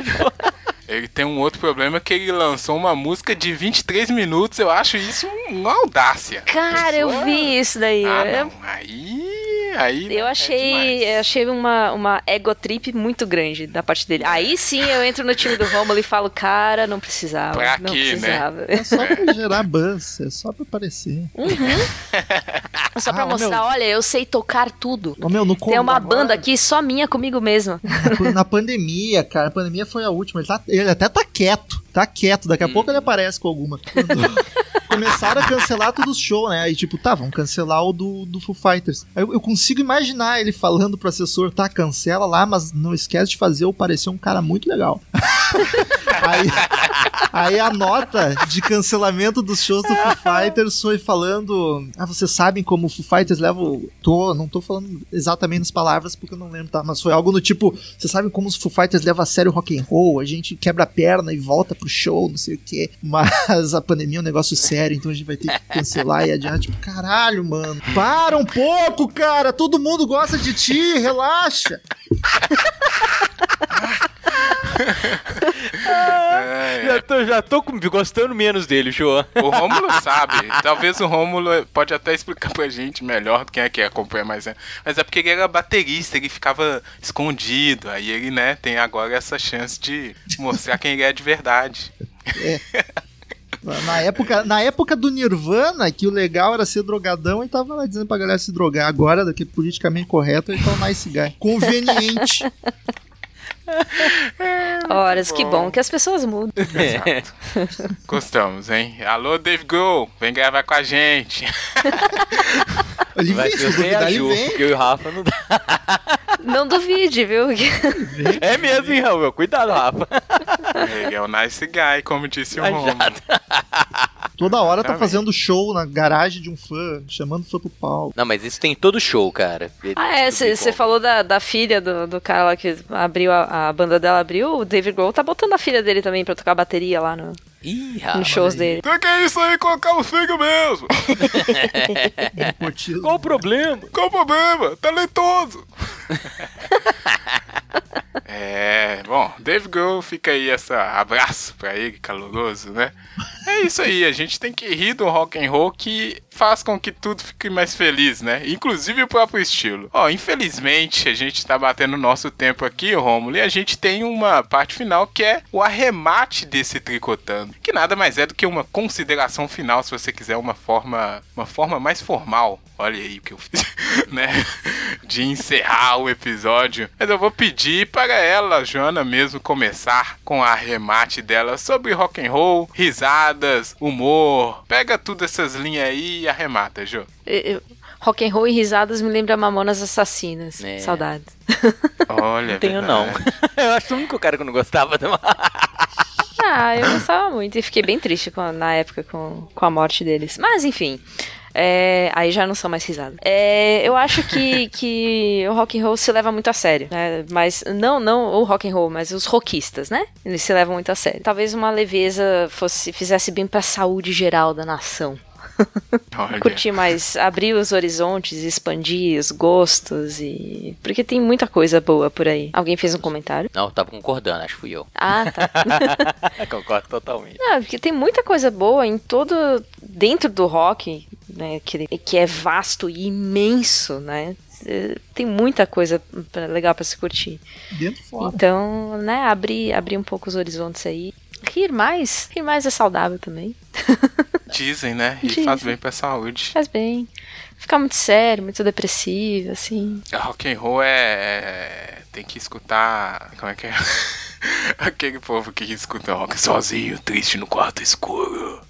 Speaker 1: Ele tem um outro problema que ele lançou uma música de 23 minutos. Eu acho isso uma audácia.
Speaker 2: Cara, eu
Speaker 1: Pessoa-
Speaker 2: vi isso daí.
Speaker 1: Ah,
Speaker 2: Eu-
Speaker 1: não. Aí. Aí.
Speaker 2: Eu
Speaker 1: é
Speaker 2: achei, eu achei uma, uma ego trip muito grande da parte dele. Aí sim eu entro no time do Romulo e falo, cara, não precisava.
Speaker 1: Pra
Speaker 2: não
Speaker 1: quê, né?
Speaker 2: precisava.
Speaker 4: É só pra gerar buzz, é só pra aparecer.
Speaker 2: Só pra
Speaker 4: Ah,
Speaker 2: mostrar,
Speaker 4: meu.
Speaker 2: olha, eu sei tocar tudo.
Speaker 4: Ô, meu, no
Speaker 2: Tem uma
Speaker 4: agora,
Speaker 2: banda aqui só minha comigo mesma.
Speaker 4: Na, na pandemia, cara, a pandemia foi a última. Ele, tá- ele até tá quieto, tá quieto. Daqui a
Speaker 1: Hum.
Speaker 4: pouco ele aparece com alguma. [LAUGHS] Começaram a cancelar todos os shows, né? Aí, tipo, tá, vamos cancelar o do, do Foo Fighters. Aí eu, eu consigo imaginar ele falando pro assessor, tá, cancela lá, mas não esquece de fazer eu parecer um cara muito legal. [LAUGHS] aí, aí a nota de cancelamento dos shows do Foo Fighters foi falando: Ah, vocês sabem como o Foo Fighters leva. o- Tô, não tô falando exatamente nas palavras porque eu não lembro, tá? Mas foi algo do tipo: você sabe como os Foo Fighters levam a sério o rock and roll? A gente quebra a perna e volta pro show, não sei o quê. Mas a pandemia é um negócio sério, então a gente vai ter que cancelar e adiar. Tipo, caralho, mano. Para um pouco, cara. Todo mundo gosta de ti, relaxa.
Speaker 1: É, [LAUGHS]
Speaker 3: Já tô, já tô gostando menos dele, show.
Speaker 1: O Rômulo sabe. Talvez o Rômulo pode até explicar pra gente melhor quem é que acompanha mais. né? Mas é porque ele era baterista, ele ficava escondido. Aí ele, né, tem agora essa chance de mostrar quem ele é de verdade.
Speaker 4: Na época, na época do Nirvana, que o legal era ser drogadão, e tava lá dizendo pra galera se drogar. Agora, daqui politicamente correto, ele tá um nice guy. Conveniente. [LAUGHS]
Speaker 2: Horas, que bom que as pessoas mudam.
Speaker 1: Exato. [LAUGHS] Gostamos, hein? Alô, Dave Grohl, vem gravar com a gente. [LAUGHS]
Speaker 4: Ele
Speaker 3: Vai
Speaker 4: vem,
Speaker 3: ser Ju,
Speaker 4: vem.
Speaker 3: porque eu e o Rafa não dá.
Speaker 2: Não duvide, viu?
Speaker 3: É mesmo, hein, Raul? Cuidado, Rafa.
Speaker 1: Ele é o nice guy, como disse o Rômulo.
Speaker 4: Toda hora tá fazendo show na garagem de um fã, chamando o fã pro palco.
Speaker 3: Não, mas isso tem em todo show, cara.
Speaker 2: Ah, é, você falou da, da filha do, do cara lá que abriu, a, a banda dela abriu, o David Grohl tá botando a filha dele também pra tocar bateria lá no,
Speaker 3: Ih,
Speaker 2: nos shows dele.
Speaker 1: Então que é isso aí, colocar o filho mesmo.
Speaker 3: Qual o problema?
Speaker 1: Qual o problema? Talentoso. [LAUGHS] É, bom, Dave Grohl, fica aí esse abraço pra ele, caloroso, né? É isso aí, a gente tem que rir do rock and roll que faz com que tudo fique mais feliz, né? Inclusive o próprio estilo. Ó, infelizmente a gente tá batendo nosso tempo aqui, Rômulo, e a gente tem uma parte final que é o arremate desse tricotando, que nada mais é do que uma consideração final, se você quiser uma forma, uma forma mais formal. Olha aí o que eu fiz, [LAUGHS] né? De encerrar o episódio. Mas eu vou pedir para ela, Joana, mesmo começar com a arremate dela sobre rock and roll, risadas, humor. Pega tudo essas linhas aí e arremata, Jo.
Speaker 2: Eu- rock and roll e risadas me lembra Mamonas Assassinas.
Speaker 3: É.
Speaker 2: Saudades.
Speaker 1: Olha,
Speaker 3: Não tenho, não.
Speaker 1: verdade. [LAUGHS]
Speaker 3: eu acho o único cara que eu não gostava. Não.
Speaker 2: Ah, eu gostava muito e fiquei bem triste com na época com, com a morte deles. Mas enfim. É, aí já não são mais risadas. É, eu acho que, [LAUGHS] que o rock and roll se leva muito a sério, né? Mas não, não o rock and roll, mas os rockistas, né? Eles se levam muito a sério. Talvez uma leveza fosse fizesse bem pra saúde geral da nação. [LAUGHS] Curtir mais, abrir os horizontes, expandir os gostos e porque tem muita coisa boa por aí. Alguém fez um comentário?
Speaker 3: Não, eu tava concordando, acho que fui eu.
Speaker 2: Ah, tá. [LAUGHS]
Speaker 3: Concordo totalmente.
Speaker 2: Não, porque tem muita coisa boa em todo. dentro do rock, né? Que, que é vasto e imenso, né? Tem muita coisa pra- legal pra se curtir.
Speaker 4: Dentro fora.
Speaker 2: Então, né, abrir, abrir um pouco os horizontes aí. Rir mais. Rir mais é saudável também. [LAUGHS]
Speaker 1: Dizem, né? E
Speaker 2: Dizem.
Speaker 1: faz bem pra saúde.
Speaker 2: Faz bem. Ficar muito sério, muito depressivo, assim.
Speaker 1: Rock and roll é, é- Tem que escutar. Como é que é? [LAUGHS] Aquele povo que escuta rock sozinho, triste no quarto escuro.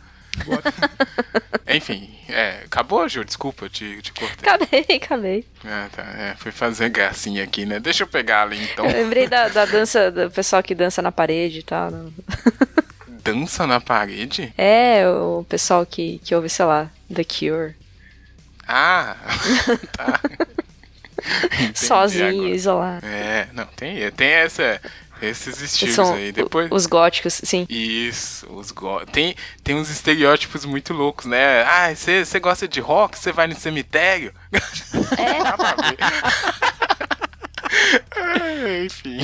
Speaker 1: Enfim, é, acabou, Ju? Desculpa, eu te, te cortei.
Speaker 2: Acabei, acabei.
Speaker 1: Ah, tá, é, fui fazer gracinha aqui, né? Deixa eu pegar ali então.
Speaker 2: Eu lembrei da, da dança, do pessoal que dança na parede e tal. né?
Speaker 1: Dança na parede?
Speaker 2: É, o pessoal que, que ouve, sei lá, The Cure.
Speaker 1: Ah, [LAUGHS] tá. Entendi
Speaker 2: sozinho,
Speaker 1: agora.
Speaker 2: isolado.
Speaker 1: É, não, tem, tem essa, esses estilos
Speaker 2: São
Speaker 1: aí. Depois.
Speaker 2: os góticos, sim.
Speaker 1: Isso, os go... tem, tem uns estereótipos muito loucos, né? Ah, você gosta de rock? Você vai no cemitério?
Speaker 2: É. [LAUGHS]
Speaker 1: Nada a ver. [LAUGHS] Enfim.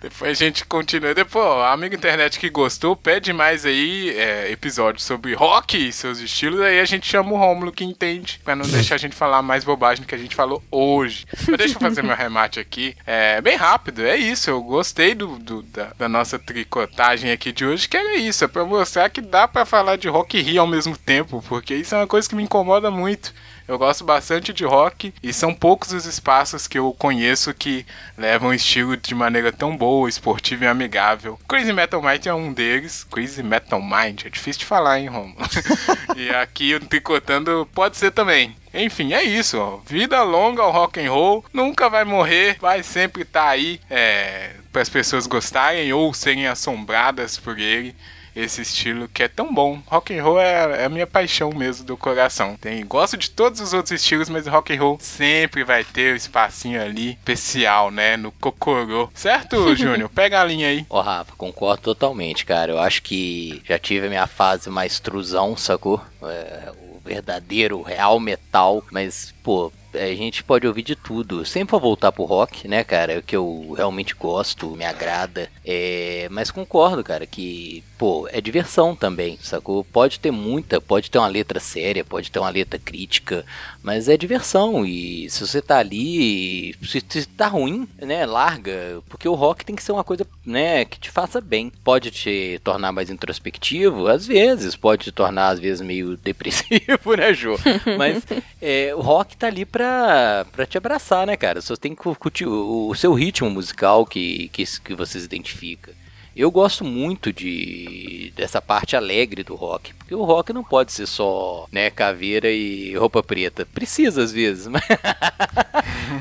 Speaker 1: Depois a gente continua. Depois, ó, amigo internet que gostou, pede mais aí é, episódios sobre rock e seus estilos. Aí a gente chama o Rômulo que entende, pra não deixar a gente falar mais bobagem que a gente falou hoje. Mas deixa eu fazer meu remate aqui. É bem rápido, é isso. Eu gostei do, do- da, da nossa tricotagem aqui de hoje, que era isso. É pra mostrar que dá pra falar de rock e rir ao mesmo tempo, porque isso é uma coisa que me incomoda muito. Eu gosto bastante de rock e são poucos os espaços que eu conheço que levam o estilo de maneira tão boa, esportiva e amigável. Crazy Metal Mind é um deles. Crazy Metal Mind, é difícil de falar, hein, Romulo? [LAUGHS] e aqui o Tricotando pode ser também. Enfim, é isso, ó. Vida longa ao rock and roll, nunca vai morrer, vai sempre estar aí é, para as pessoas gostarem ou serem assombradas por ele. Esse estilo que é tão bom. Rock and roll é, é a minha paixão mesmo do coração. Tem, gosto de todos os outros estilos, mas rock and roll sempre vai ter o um espacinho ali especial, né? No cocorô. Certo, [LAUGHS] Júnior? Pega a linha aí.
Speaker 3: Ó, oh, Rafa, concordo totalmente, cara. Eu acho que já tive a minha fase mais truzão, sacou? É, o verdadeiro, o real metal, mas, pô, a gente pode ouvir de tudo. Sempre vou voltar pro rock, né, cara? É o que eu realmente gosto, me agrada. É... Mas concordo, cara, que, pô, é diversão também, sacou? Pode ter muita, pode ter uma letra séria, pode ter uma letra crítica, mas é diversão. E se você tá ali, se, se tá ruim, né, larga. Porque o rock tem que ser uma coisa, né, que te faça bem. Pode te tornar mais introspectivo, às vezes. Pode te tornar, às vezes, meio [LAUGHS] depressivo, né, Jô? Mas [LAUGHS] é, o rock tá ali pra pra, te abraçar, né, cara? Você tem que curtir o, o seu ritmo musical que, que, que você se identifica. Eu gosto muito de dessa parte alegre do rock, porque o rock não pode ser só, né, caveira e roupa preta. Precisa às vezes, [LAUGHS] mas,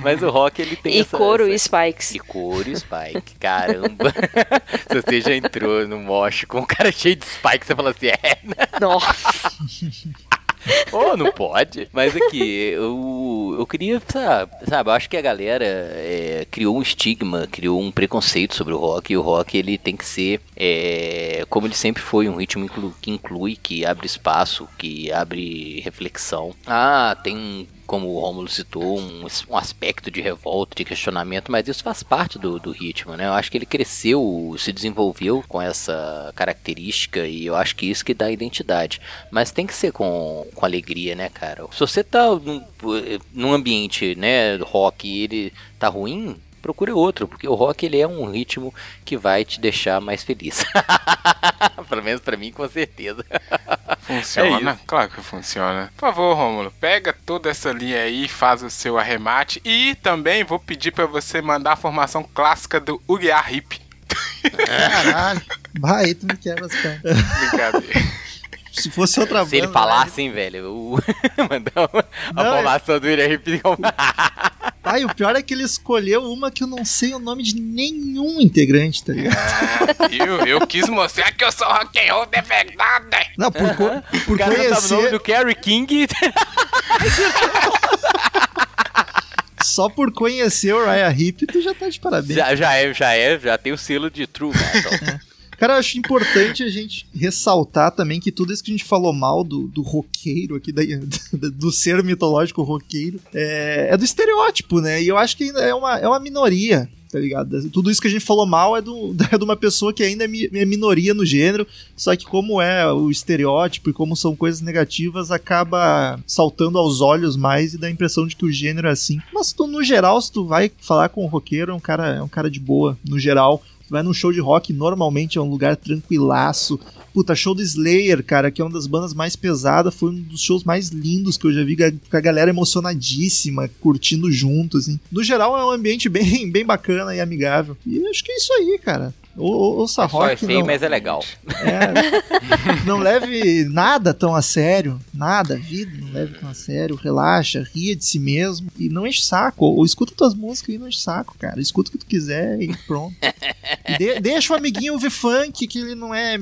Speaker 3: mas o rock ele tem
Speaker 2: e
Speaker 3: essa,
Speaker 2: couro
Speaker 3: essa...
Speaker 2: e spikes.
Speaker 3: E couro e spike, caramba. [LAUGHS] Se você já entrou no mosh com um cara cheio de spikes, você fala assim, é.
Speaker 2: Né? Nossa. [LAUGHS]
Speaker 3: oh, não pode. Mas aqui, eu, eu queria, sabe, sabe, eu acho que a galera é, criou um estigma, criou um preconceito sobre o rock, e o rock ele tem que ser, é, como ele sempre foi, um ritmo que inclui, que abre espaço, que abre reflexão. Ah, tem como o Romulo citou, um, um, aspecto de revolta, de questionamento, mas isso faz parte do, do, ritmo, né? Eu acho que ele cresceu, se desenvolveu com essa característica e eu acho que isso que dá identidade. Mas tem que ser com, com alegria, né, cara? Se você tá num, num ambiente, né, rock e ele tá ruim, procure outro, porque o rock ele é um ritmo que vai te deixar mais feliz. [LAUGHS] Pelo menos para mim, com certeza.
Speaker 1: Funciona, é claro que funciona. Por favor, Rômulo, pega toda essa linha aí, faz o seu arremate e também vou pedir para você mandar a formação clássica do Uriah Hip.
Speaker 4: Caralho, vai, tu me quebra as pernas. Brincadeira. Se fosse outra
Speaker 3: Se ele falasse, hein, velho, o... [LAUGHS] mandar a é- formação do Uriah [LAUGHS] Hip.
Speaker 4: Ai, o pior é que ele escolheu uma que eu não sei o nome de nenhum integrante, tá ligado?
Speaker 1: Ah, eu, eu quis mostrar que eu sou rock and roll de verdade.
Speaker 4: Não, por, co por Cara, conhecer... Sabe o nome
Speaker 3: do Kerry King? [LAUGHS]
Speaker 4: Só por conhecer o Raya Hip, tu já tá de parabéns.
Speaker 3: Já, já é, já é, já tem o selo de True Metal.
Speaker 4: Cara, acho importante a gente ressaltar também que tudo isso que a gente falou mal do, do roqueiro aqui, da, [LAUGHS] do ser mitológico roqueiro, é, é do estereótipo, né? E eu acho que ainda é uma, é uma minoria tá ligado? Tudo isso que a gente falou mal é, do, [LAUGHS] é de uma pessoa que ainda é, é minoria no gênero, só que como é o estereótipo e como são coisas negativas, acaba saltando aos olhos mais e dá a impressão de que o gênero é assim. Mas tu, no geral, se tu vai falar com o roqueiro, é um cara, é um cara de boa, no geral vai num show de rock, normalmente é um lugar tranquilaço. Puta, show do Slayer, cara, que é uma das bandas mais pesadas, foi um dos shows mais lindos que eu já vi, com a galera emocionadíssima, curtindo junto, assim. No geral, é um ambiente [LAUGHS] bem, bem bacana e amigável. E acho que é isso aí, cara. O, ouça é rock.
Speaker 3: É feio,
Speaker 4: não,
Speaker 3: mas é legal.
Speaker 4: É, [LAUGHS] não leve nada tão a sério. Nada, vida, não leve tão a sério. Relaxa, ria de si mesmo. E não enche saco. Ou, ou escuta tuas músicas e não enche saco, cara. Escuta o que tu quiser e pronto. E de, deixa o amiguinho ouvir funk, que ele não é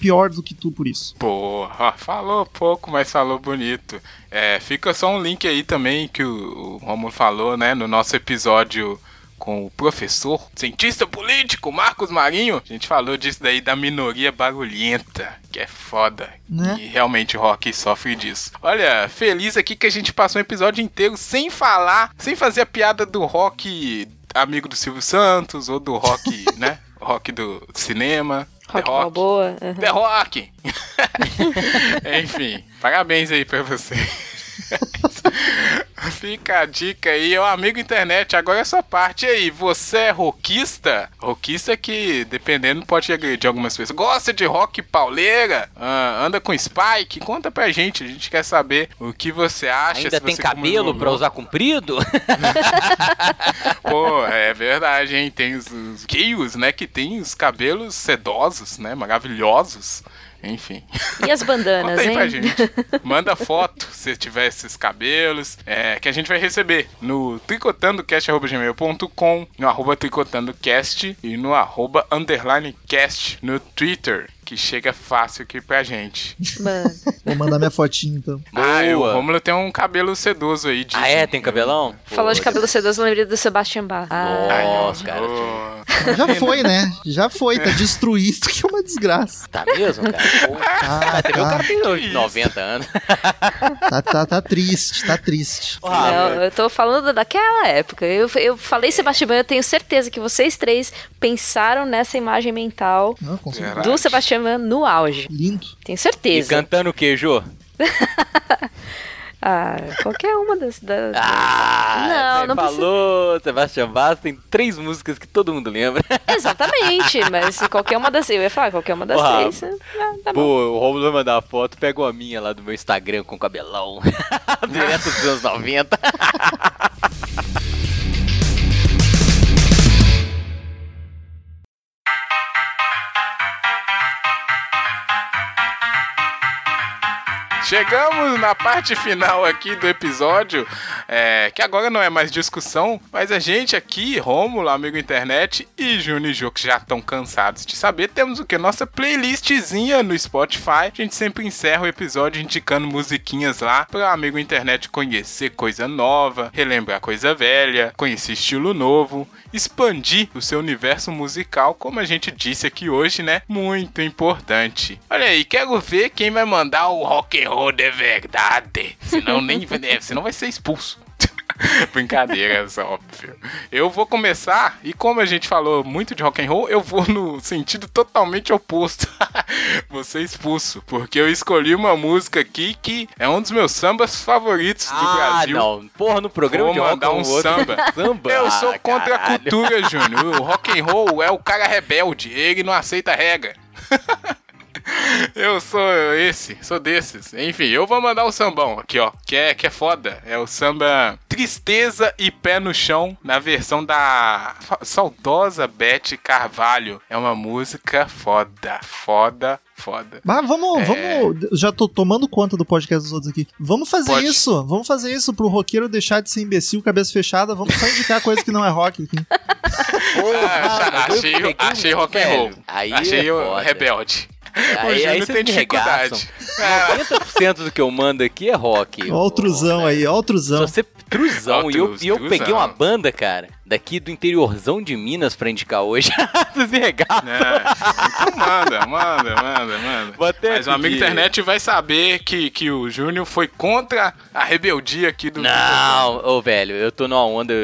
Speaker 4: pior do que tu por isso.
Speaker 1: Porra, falou pouco, mas falou bonito. É, fica só um link aí também que o, o Romulo falou, né, no nosso episódio com o professor, cientista político Marcos Marinho. A gente falou disso daí da minoria barulhenta, que é foda. Né? E realmente o rock sofre disso. Olha, feliz aqui que a gente passou um episódio inteiro sem falar, sem fazer a piada do rock amigo do Silvio Santos ou do rock, [LAUGHS] né? Rock do cinema.
Speaker 2: Rock, The Rock. boa.
Speaker 1: Uhum. The Rock. [LAUGHS] Enfim, parabéns aí pra você. [LAUGHS] [LAUGHS] Fica a dica aí, o amigo internet. Agora é sua parte aí. Você é rockista? Rockista que, dependendo, pode agredir algumas pessoas. Gosta de rock pauleira? Ah, anda com Spike? Conta pra gente. A gente quer saber o que você acha.
Speaker 3: Ainda tem cabelo pra usar comprido? [LAUGHS]
Speaker 1: Pô, é verdade, hein? Tem os, os né? Que tem os cabelos sedosos, né? Maravilhosos. Enfim.
Speaker 2: E as bandanas,
Speaker 1: Conta aí
Speaker 2: hein?
Speaker 1: pra gente. Manda foto se tiver esses cabelos, é, que a gente vai receber no tricotandocast.gmail.com, no arroba tricotandocast e no arroba underlinecast no Twitter que chega fácil aqui pra gente.
Speaker 2: Mano.
Speaker 4: Vou mandar minha fotinha então.
Speaker 1: Ah, o. Romulo tem um cabelo sedoso aí.
Speaker 3: Ah, é? Tem cabelão?
Speaker 2: Falou de cabelo sedoso, eu lembrei do Sebastian Bach. Ah,
Speaker 3: Nossa, cara.
Speaker 4: Já foi, né? Já foi, tá destruído, que é uma desgraça.
Speaker 3: Tá mesmo, cara? Pô,
Speaker 4: Ah,
Speaker 3: Até que o cara
Speaker 4: tá,
Speaker 3: tem
Speaker 1: isso?
Speaker 3: 90 anos.
Speaker 4: tá, tá, tá triste, tá triste.
Speaker 3: Ah,
Speaker 2: Não, eu tô falando daquela época. Eu, eu falei Sebastian Bach, eu tenho certeza que vocês três pensaram nessa imagem mental
Speaker 4: Não,
Speaker 2: do Sebastian Bach no auge.
Speaker 4: Lindo.
Speaker 2: Tenho
Speaker 3: E
Speaker 2: certeza.
Speaker 3: cantando o que, Jô? [LAUGHS]
Speaker 2: Ah, qualquer uma das. das
Speaker 3: Ah,
Speaker 2: Não,
Speaker 3: você
Speaker 2: não precisa-
Speaker 3: falou, Sebastião Bach tem três músicas que todo mundo lembra. [LAUGHS]
Speaker 2: Exatamente, mas qualquer uma das. Eu ia falar, qualquer uma das
Speaker 3: Ó,
Speaker 2: três. ah, tá bom.
Speaker 3: Pô, o Romulo vai mandar uma foto, pegou a minha lá do meu Instagram com cabelão. [LAUGHS] Direto dos anos 90.
Speaker 1: Chegamos na parte final aqui do episódio, é, que agora não é mais discussão, mas a gente aqui, Rômulo, amigo internet e Júnior e Jô, que já estão cansados de saber, temos o que? Nossa playlistzinha no Spotify. A gente sempre encerra o episódio indicando musiquinhas lá para amigo internet conhecer coisa nova, relembrar coisa velha, conhecer estilo novo, expandir o seu universo musical, como a gente disse aqui hoje, né? Muito importante. Olha aí, quero ver quem vai mandar o rock and roll de verdade. Senão nem [LAUGHS] é, senão vai ser expulso. [LAUGHS] Brincadeira, é só óbvio. Eu vou começar, e como a gente falou muito de rock and roll, eu vou no sentido totalmente oposto. [LAUGHS] vou ser expulso, porque eu escolhi uma música aqui que é um dos meus sambas favoritos do
Speaker 3: ah,
Speaker 1: Brasil.
Speaker 3: não. Porra, no programa
Speaker 1: Vou mandar um samba.
Speaker 3: samba?
Speaker 1: Eu sou contra a
Speaker 3: caralho.
Speaker 1: cultura, Júnior. O rock and roll é o cara rebelde. Ele não aceita regra. [LAUGHS] Eu sou esse, sou desses. Enfim, eu vou mandar o sambão aqui, ó. Que é, que é foda. É o samba Tristeza e Pé no Chão, na versão da saudosa Beth Carvalho. É uma música foda, foda, foda.
Speaker 4: Mas vamos,
Speaker 1: É.
Speaker 4: vamos. Já tô tomando conta do podcast dos outros aqui. Vamos fazer
Speaker 1: Pode.
Speaker 4: isso. Vamos fazer isso pro roqueiro deixar de ser imbecil, cabeça fechada. Vamos só indicar coisa que não é rock aqui. [LAUGHS]
Speaker 3: Porra,
Speaker 1: Ah, achei, achei rock and roll.
Speaker 3: Aí
Speaker 1: achei
Speaker 3: é
Speaker 1: rebelde. O
Speaker 3: Aí, aí
Speaker 1: tem dificuldade.
Speaker 3: regaçam. 90% do que eu mando aqui é rock.
Speaker 4: Ó o truzão aí, ó o truzão.
Speaker 3: Se você truzão, e eu,
Speaker 1: truz-
Speaker 3: e eu
Speaker 1: truzão.
Speaker 3: peguei uma banda, cara, daqui do interiorzão de Minas pra indicar hoje. [LAUGHS] Regaçam.
Speaker 1: É, então manda, manda, manda, manda. Mas o amigo internet vai saber que, que o Júnior foi contra a rebeldia aqui do.
Speaker 3: Não, ô velho, eu tô numa onda,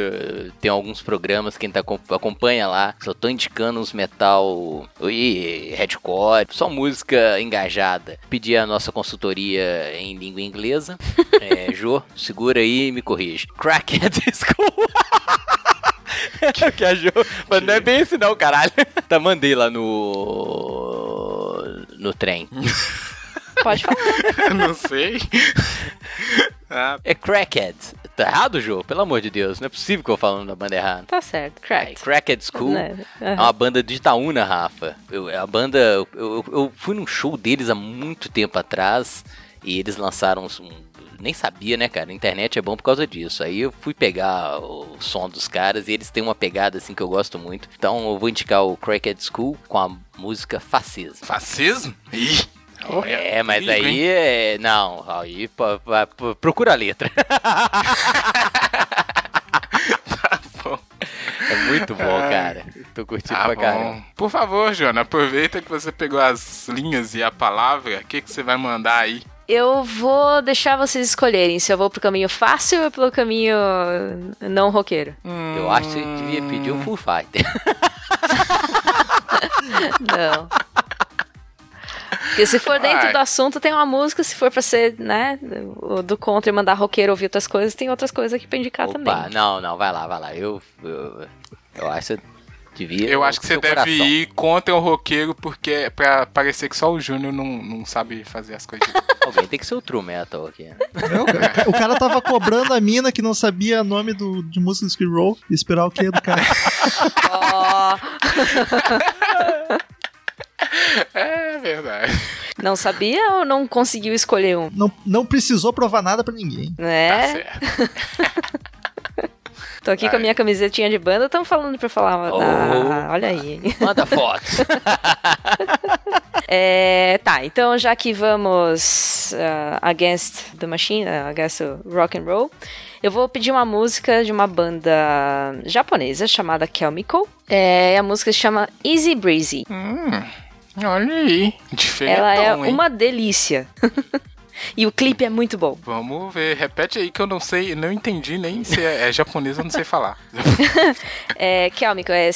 Speaker 3: tem alguns programas, quem tá acom- acompanha lá, só tô indicando uns metal e headcore, só música engajada. Pedi a nossa consultoria em língua inglesa. [LAUGHS] é, Jô, segura aí e me corrige. Crackhead [LAUGHS] School. É que a Jo, mas não é bem esse não, caralho. Tá, mandei lá no no trem.
Speaker 2: Pode falar. [LAUGHS]
Speaker 1: Não sei. Ah,
Speaker 3: É Crackhead. Tá errado, Jô? Pelo amor de Deus, não é possível que eu falando da banda errada.
Speaker 2: Tá certo.
Speaker 3: Aí,
Speaker 2: Cracked.
Speaker 3: Crackhead School é
Speaker 2: aham.
Speaker 3: uma banda de Itaúna, Rafa. Eu, a banda. Eu, eu- eu fui num show deles há muito tempo atrás e eles lançaram um. Nem sabia, né, cara? A internet é bom por causa disso. Aí eu fui pegar o som dos caras e eles têm uma pegada assim que eu gosto muito. Então eu vou indicar o Crackhead School com a música Fascismo.
Speaker 1: fascismo? Ih. olha,
Speaker 3: É, mas
Speaker 1: perigo,
Speaker 3: aí é. Não, aí pô, pô, procura a letra. [LAUGHS]
Speaker 1: Bom,
Speaker 3: É muito bom, cara. Tô curtindo
Speaker 1: Tá
Speaker 3: pra
Speaker 1: bom.
Speaker 3: caramba.
Speaker 1: Por favor, Jona, aproveita que você pegou as linhas e a palavra. O que, que você vai mandar aí?
Speaker 2: Eu vou deixar vocês escolherem se eu vou pro caminho fácil ou pelo caminho não roqueiro.
Speaker 3: Eu acho que você devia pedir um Full Fighter. [LAUGHS]
Speaker 2: Não. Porque se for dentro
Speaker 1: Vai.
Speaker 2: do assunto, tem uma música. Se for pra ser, né, do contra e mandar roqueiro ouvir outras coisas, tem outras coisas aqui pra indicar
Speaker 3: Opa,
Speaker 2: também.
Speaker 3: não, não, vai lá, vai lá. Eu, eu, eu acho devia.
Speaker 1: Eu acho que você deve
Speaker 3: coração.
Speaker 1: ir contra o roqueiro, porque é pra parecer que só o Júnior não, não sabe fazer as coisas. [LAUGHS]
Speaker 3: Alguém tem que ser o True Metal aqui. né?
Speaker 4: É, o, cara, o tava cobrando a mina que não sabia nome do, de música do Skid Row e esperar o quê do cara? [LAUGHS]
Speaker 1: É verdade.
Speaker 2: não sabia ou não conseguiu escolher um?
Speaker 4: Não, não precisou provar nada pra ninguém.
Speaker 1: Tá
Speaker 2: Né?
Speaker 1: certo. [LAUGHS]
Speaker 2: Tô aqui com a minha camisetinha de banda, estão falando pra falar.
Speaker 3: Oh.
Speaker 2: Ah, olha aí. [LAUGHS]
Speaker 3: Manda fotos.
Speaker 2: É, tá, então já que vamos uh, against the machine, uh, against rock and roll, eu vou pedir uma música de uma banda japonesa chamada Chemical. É, a música se chama Easy Breezy.
Speaker 1: Hum, olha aí, diferente.
Speaker 2: Ela é
Speaker 1: hein?
Speaker 2: uma delícia. [LAUGHS] E o clipe é muito bom.
Speaker 1: Vamos ver, repete aí que eu não sei, não entendi nem se é, é japonês, eu não sei falar. [LAUGHS]
Speaker 2: é, Kelmico, é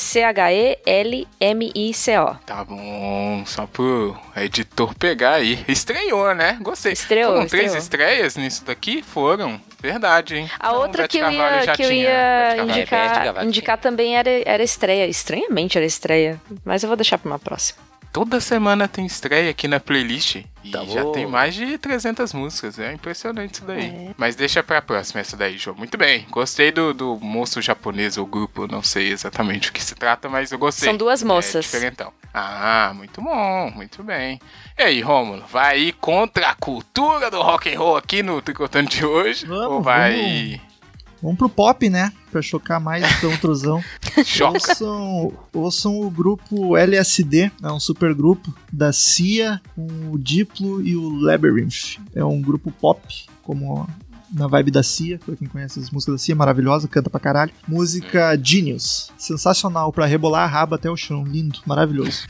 Speaker 2: C-H-E-L-M-I-C-O.
Speaker 1: Tá bom, só pro editor pegar aí. Estreou, né? Gostei.
Speaker 2: Estreou,
Speaker 1: Foram três
Speaker 2: estreou.
Speaker 1: estreias nisso daqui? Foram. Verdade, hein?
Speaker 2: A
Speaker 1: Então,
Speaker 2: outra que eu ia, que eu ia indicar, indicar também era, era estreia. Estranhamente era estreia. Mas eu vou deixar pra uma próxima.
Speaker 1: Toda semana tem estreia aqui na playlist. E
Speaker 3: Tá
Speaker 1: já
Speaker 3: bom.
Speaker 1: tem mais de 300 músicas. É impressionante isso daí.
Speaker 2: É.
Speaker 1: Mas deixa pra próxima essa daí, João. Muito bem. Gostei do, do moço japonês, o grupo. Não sei exatamente o que se trata, mas eu gostei.
Speaker 2: São duas
Speaker 1: É
Speaker 2: moças.
Speaker 1: diferentão. Ah, muito bom. Muito bem. E aí, Rômulo? Vai ir contra a cultura do rock and roll aqui no Tricotando de hoje?
Speaker 4: Vamos,
Speaker 1: ou vai...
Speaker 4: Vamos pro pop, né? Pra chocar mais então o truzão. [LAUGHS]
Speaker 1: Choca.
Speaker 4: Ouçam, ouçam o grupo LSD, é um supergrupo da CIA com o Diplo e o Labyrinth. É um grupo pop, como na vibe da CIA, pra quem conhece as músicas da CIA, maravilhosa, canta pra caralho. Música Genius, sensacional, pra rebolar a raba até o chão, lindo, maravilhoso.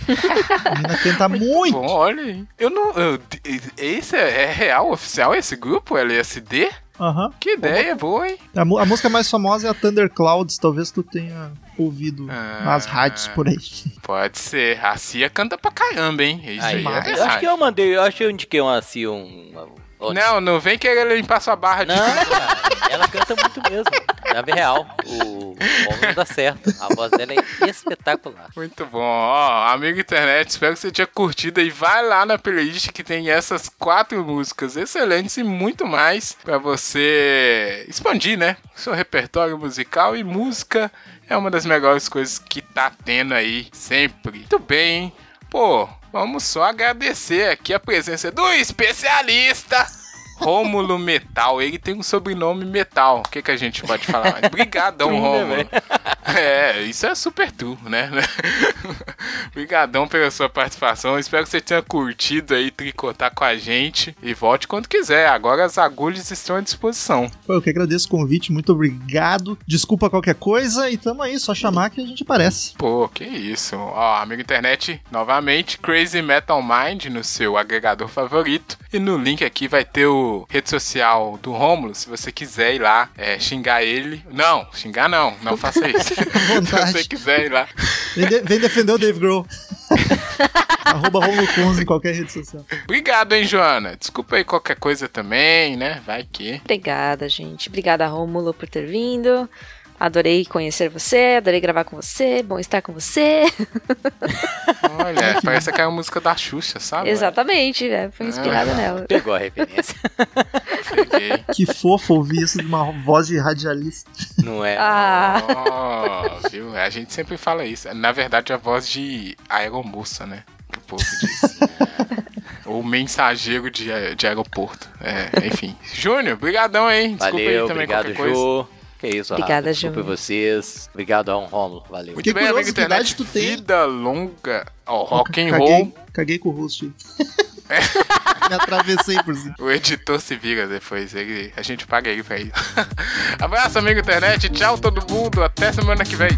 Speaker 4: A menina canta [LAUGHS] muito.
Speaker 1: Bom, olha aí. Eu não... eu- esse é, é real, oficial, esse grupo, LSD?
Speaker 4: Aham.
Speaker 1: Que ideia boa, hein?
Speaker 4: A, mu- a música mais famosa é a Thunderclouds, talvez tu tenha ouvido
Speaker 1: Ah.
Speaker 4: nas rádios por aí.
Speaker 1: Pode ser. A Cia canta pra caramba, hein? Isso aí,
Speaker 3: Aí,
Speaker 1: é
Speaker 3: eu acho
Speaker 1: verdade.
Speaker 3: que eu mandei, eu acho que eu indiquei uma assim, um.
Speaker 1: Não, não vem querer limpar sua barra de...
Speaker 3: Não, cara, ela canta muito mesmo. Na vida real, o homem dá certo. A voz dela é espetacular.
Speaker 1: Muito bom. Ó, amigo internet, espero que você tenha curtido aí. Vai lá na playlist que tem essas quatro músicas excelentes e muito mais pra você expandir, né? Seu repertório musical e música é uma das melhores coisas que tá tendo aí sempre. Muito bem, hein? Pô, vamos só agradecer aqui a presença do especialista. Rômulo Metal, ele tem um sobrenome Metal. O que, que a gente pode falar? mais? [LAUGHS] Brigadão,
Speaker 3: né,
Speaker 1: Rômulo. É, isso é super tu, né? [LAUGHS] Obrigadão pela sua participação. Espero que você tenha curtido aí tricotar com a gente. E volte quando quiser. Agora as agulhas estão à disposição.
Speaker 4: Pô, eu que agradeço o convite, muito obrigado. Desculpa qualquer coisa e tamo aí, só chamar que a gente aparece.
Speaker 1: Pô, que isso. Ó, amigo internet, novamente, Crazy Metal Mind no seu agregador favorito. E no link aqui vai ter o rede social do Rômulo, se você quiser ir lá é, xingar ele. Não, xingar não, não faça [LAUGHS] isso. se você quiser ir lá.
Speaker 4: Vem, de- vem defender o Dave Grohl. [LAUGHS] Arroba Romulo Conze em qualquer rede social.
Speaker 1: Obrigado, hein, Joana. Desculpa aí qualquer coisa também, né? Vai que.
Speaker 2: Obrigada, gente. Obrigada, Rômulo, por ter vindo. Adorei conhecer você, adorei gravar com você, bom estar com você.
Speaker 1: Olha, [LAUGHS] parece aquela música da Xuxa, sabe?
Speaker 2: Exatamente, é, foi inspirada
Speaker 1: Ah.
Speaker 2: nela.
Speaker 3: Pegou a referência.
Speaker 1: Peguei.
Speaker 4: Que fofo ouvir isso de uma voz de radialista.
Speaker 3: Não é?
Speaker 2: Ah,
Speaker 1: Oh, viu? A gente sempre fala isso. Na verdade, a voz de aeromoça, né? Que o povo diz. [LAUGHS] Ou mensageiro de, de aeroporto. É, enfim. Júnior, brigadão, hein? Desculpa aí
Speaker 3: Valeu,
Speaker 1: também
Speaker 3: obrigado,
Speaker 1: qualquer coisa.
Speaker 3: Jô. Que isso,
Speaker 2: Obrigada,
Speaker 3: Rafa. Desculpe
Speaker 2: Jô.
Speaker 3: vocês. Obrigado ao Romulo. Valeu.
Speaker 1: Muito
Speaker 4: Que
Speaker 1: bem,
Speaker 4: curioso,
Speaker 1: amigo
Speaker 4: que idade
Speaker 1: internet.
Speaker 4: tu tem?
Speaker 1: Vida longa. Ó, rock and
Speaker 4: caguei,
Speaker 1: roll.
Speaker 4: caguei com o host. [LAUGHS] Me atravessei por cima.
Speaker 1: O editor se vira depois. Ele, a gente paga ele pra isso. Abraço, amigo internet. Tchau, todo mundo. Até semana que vem.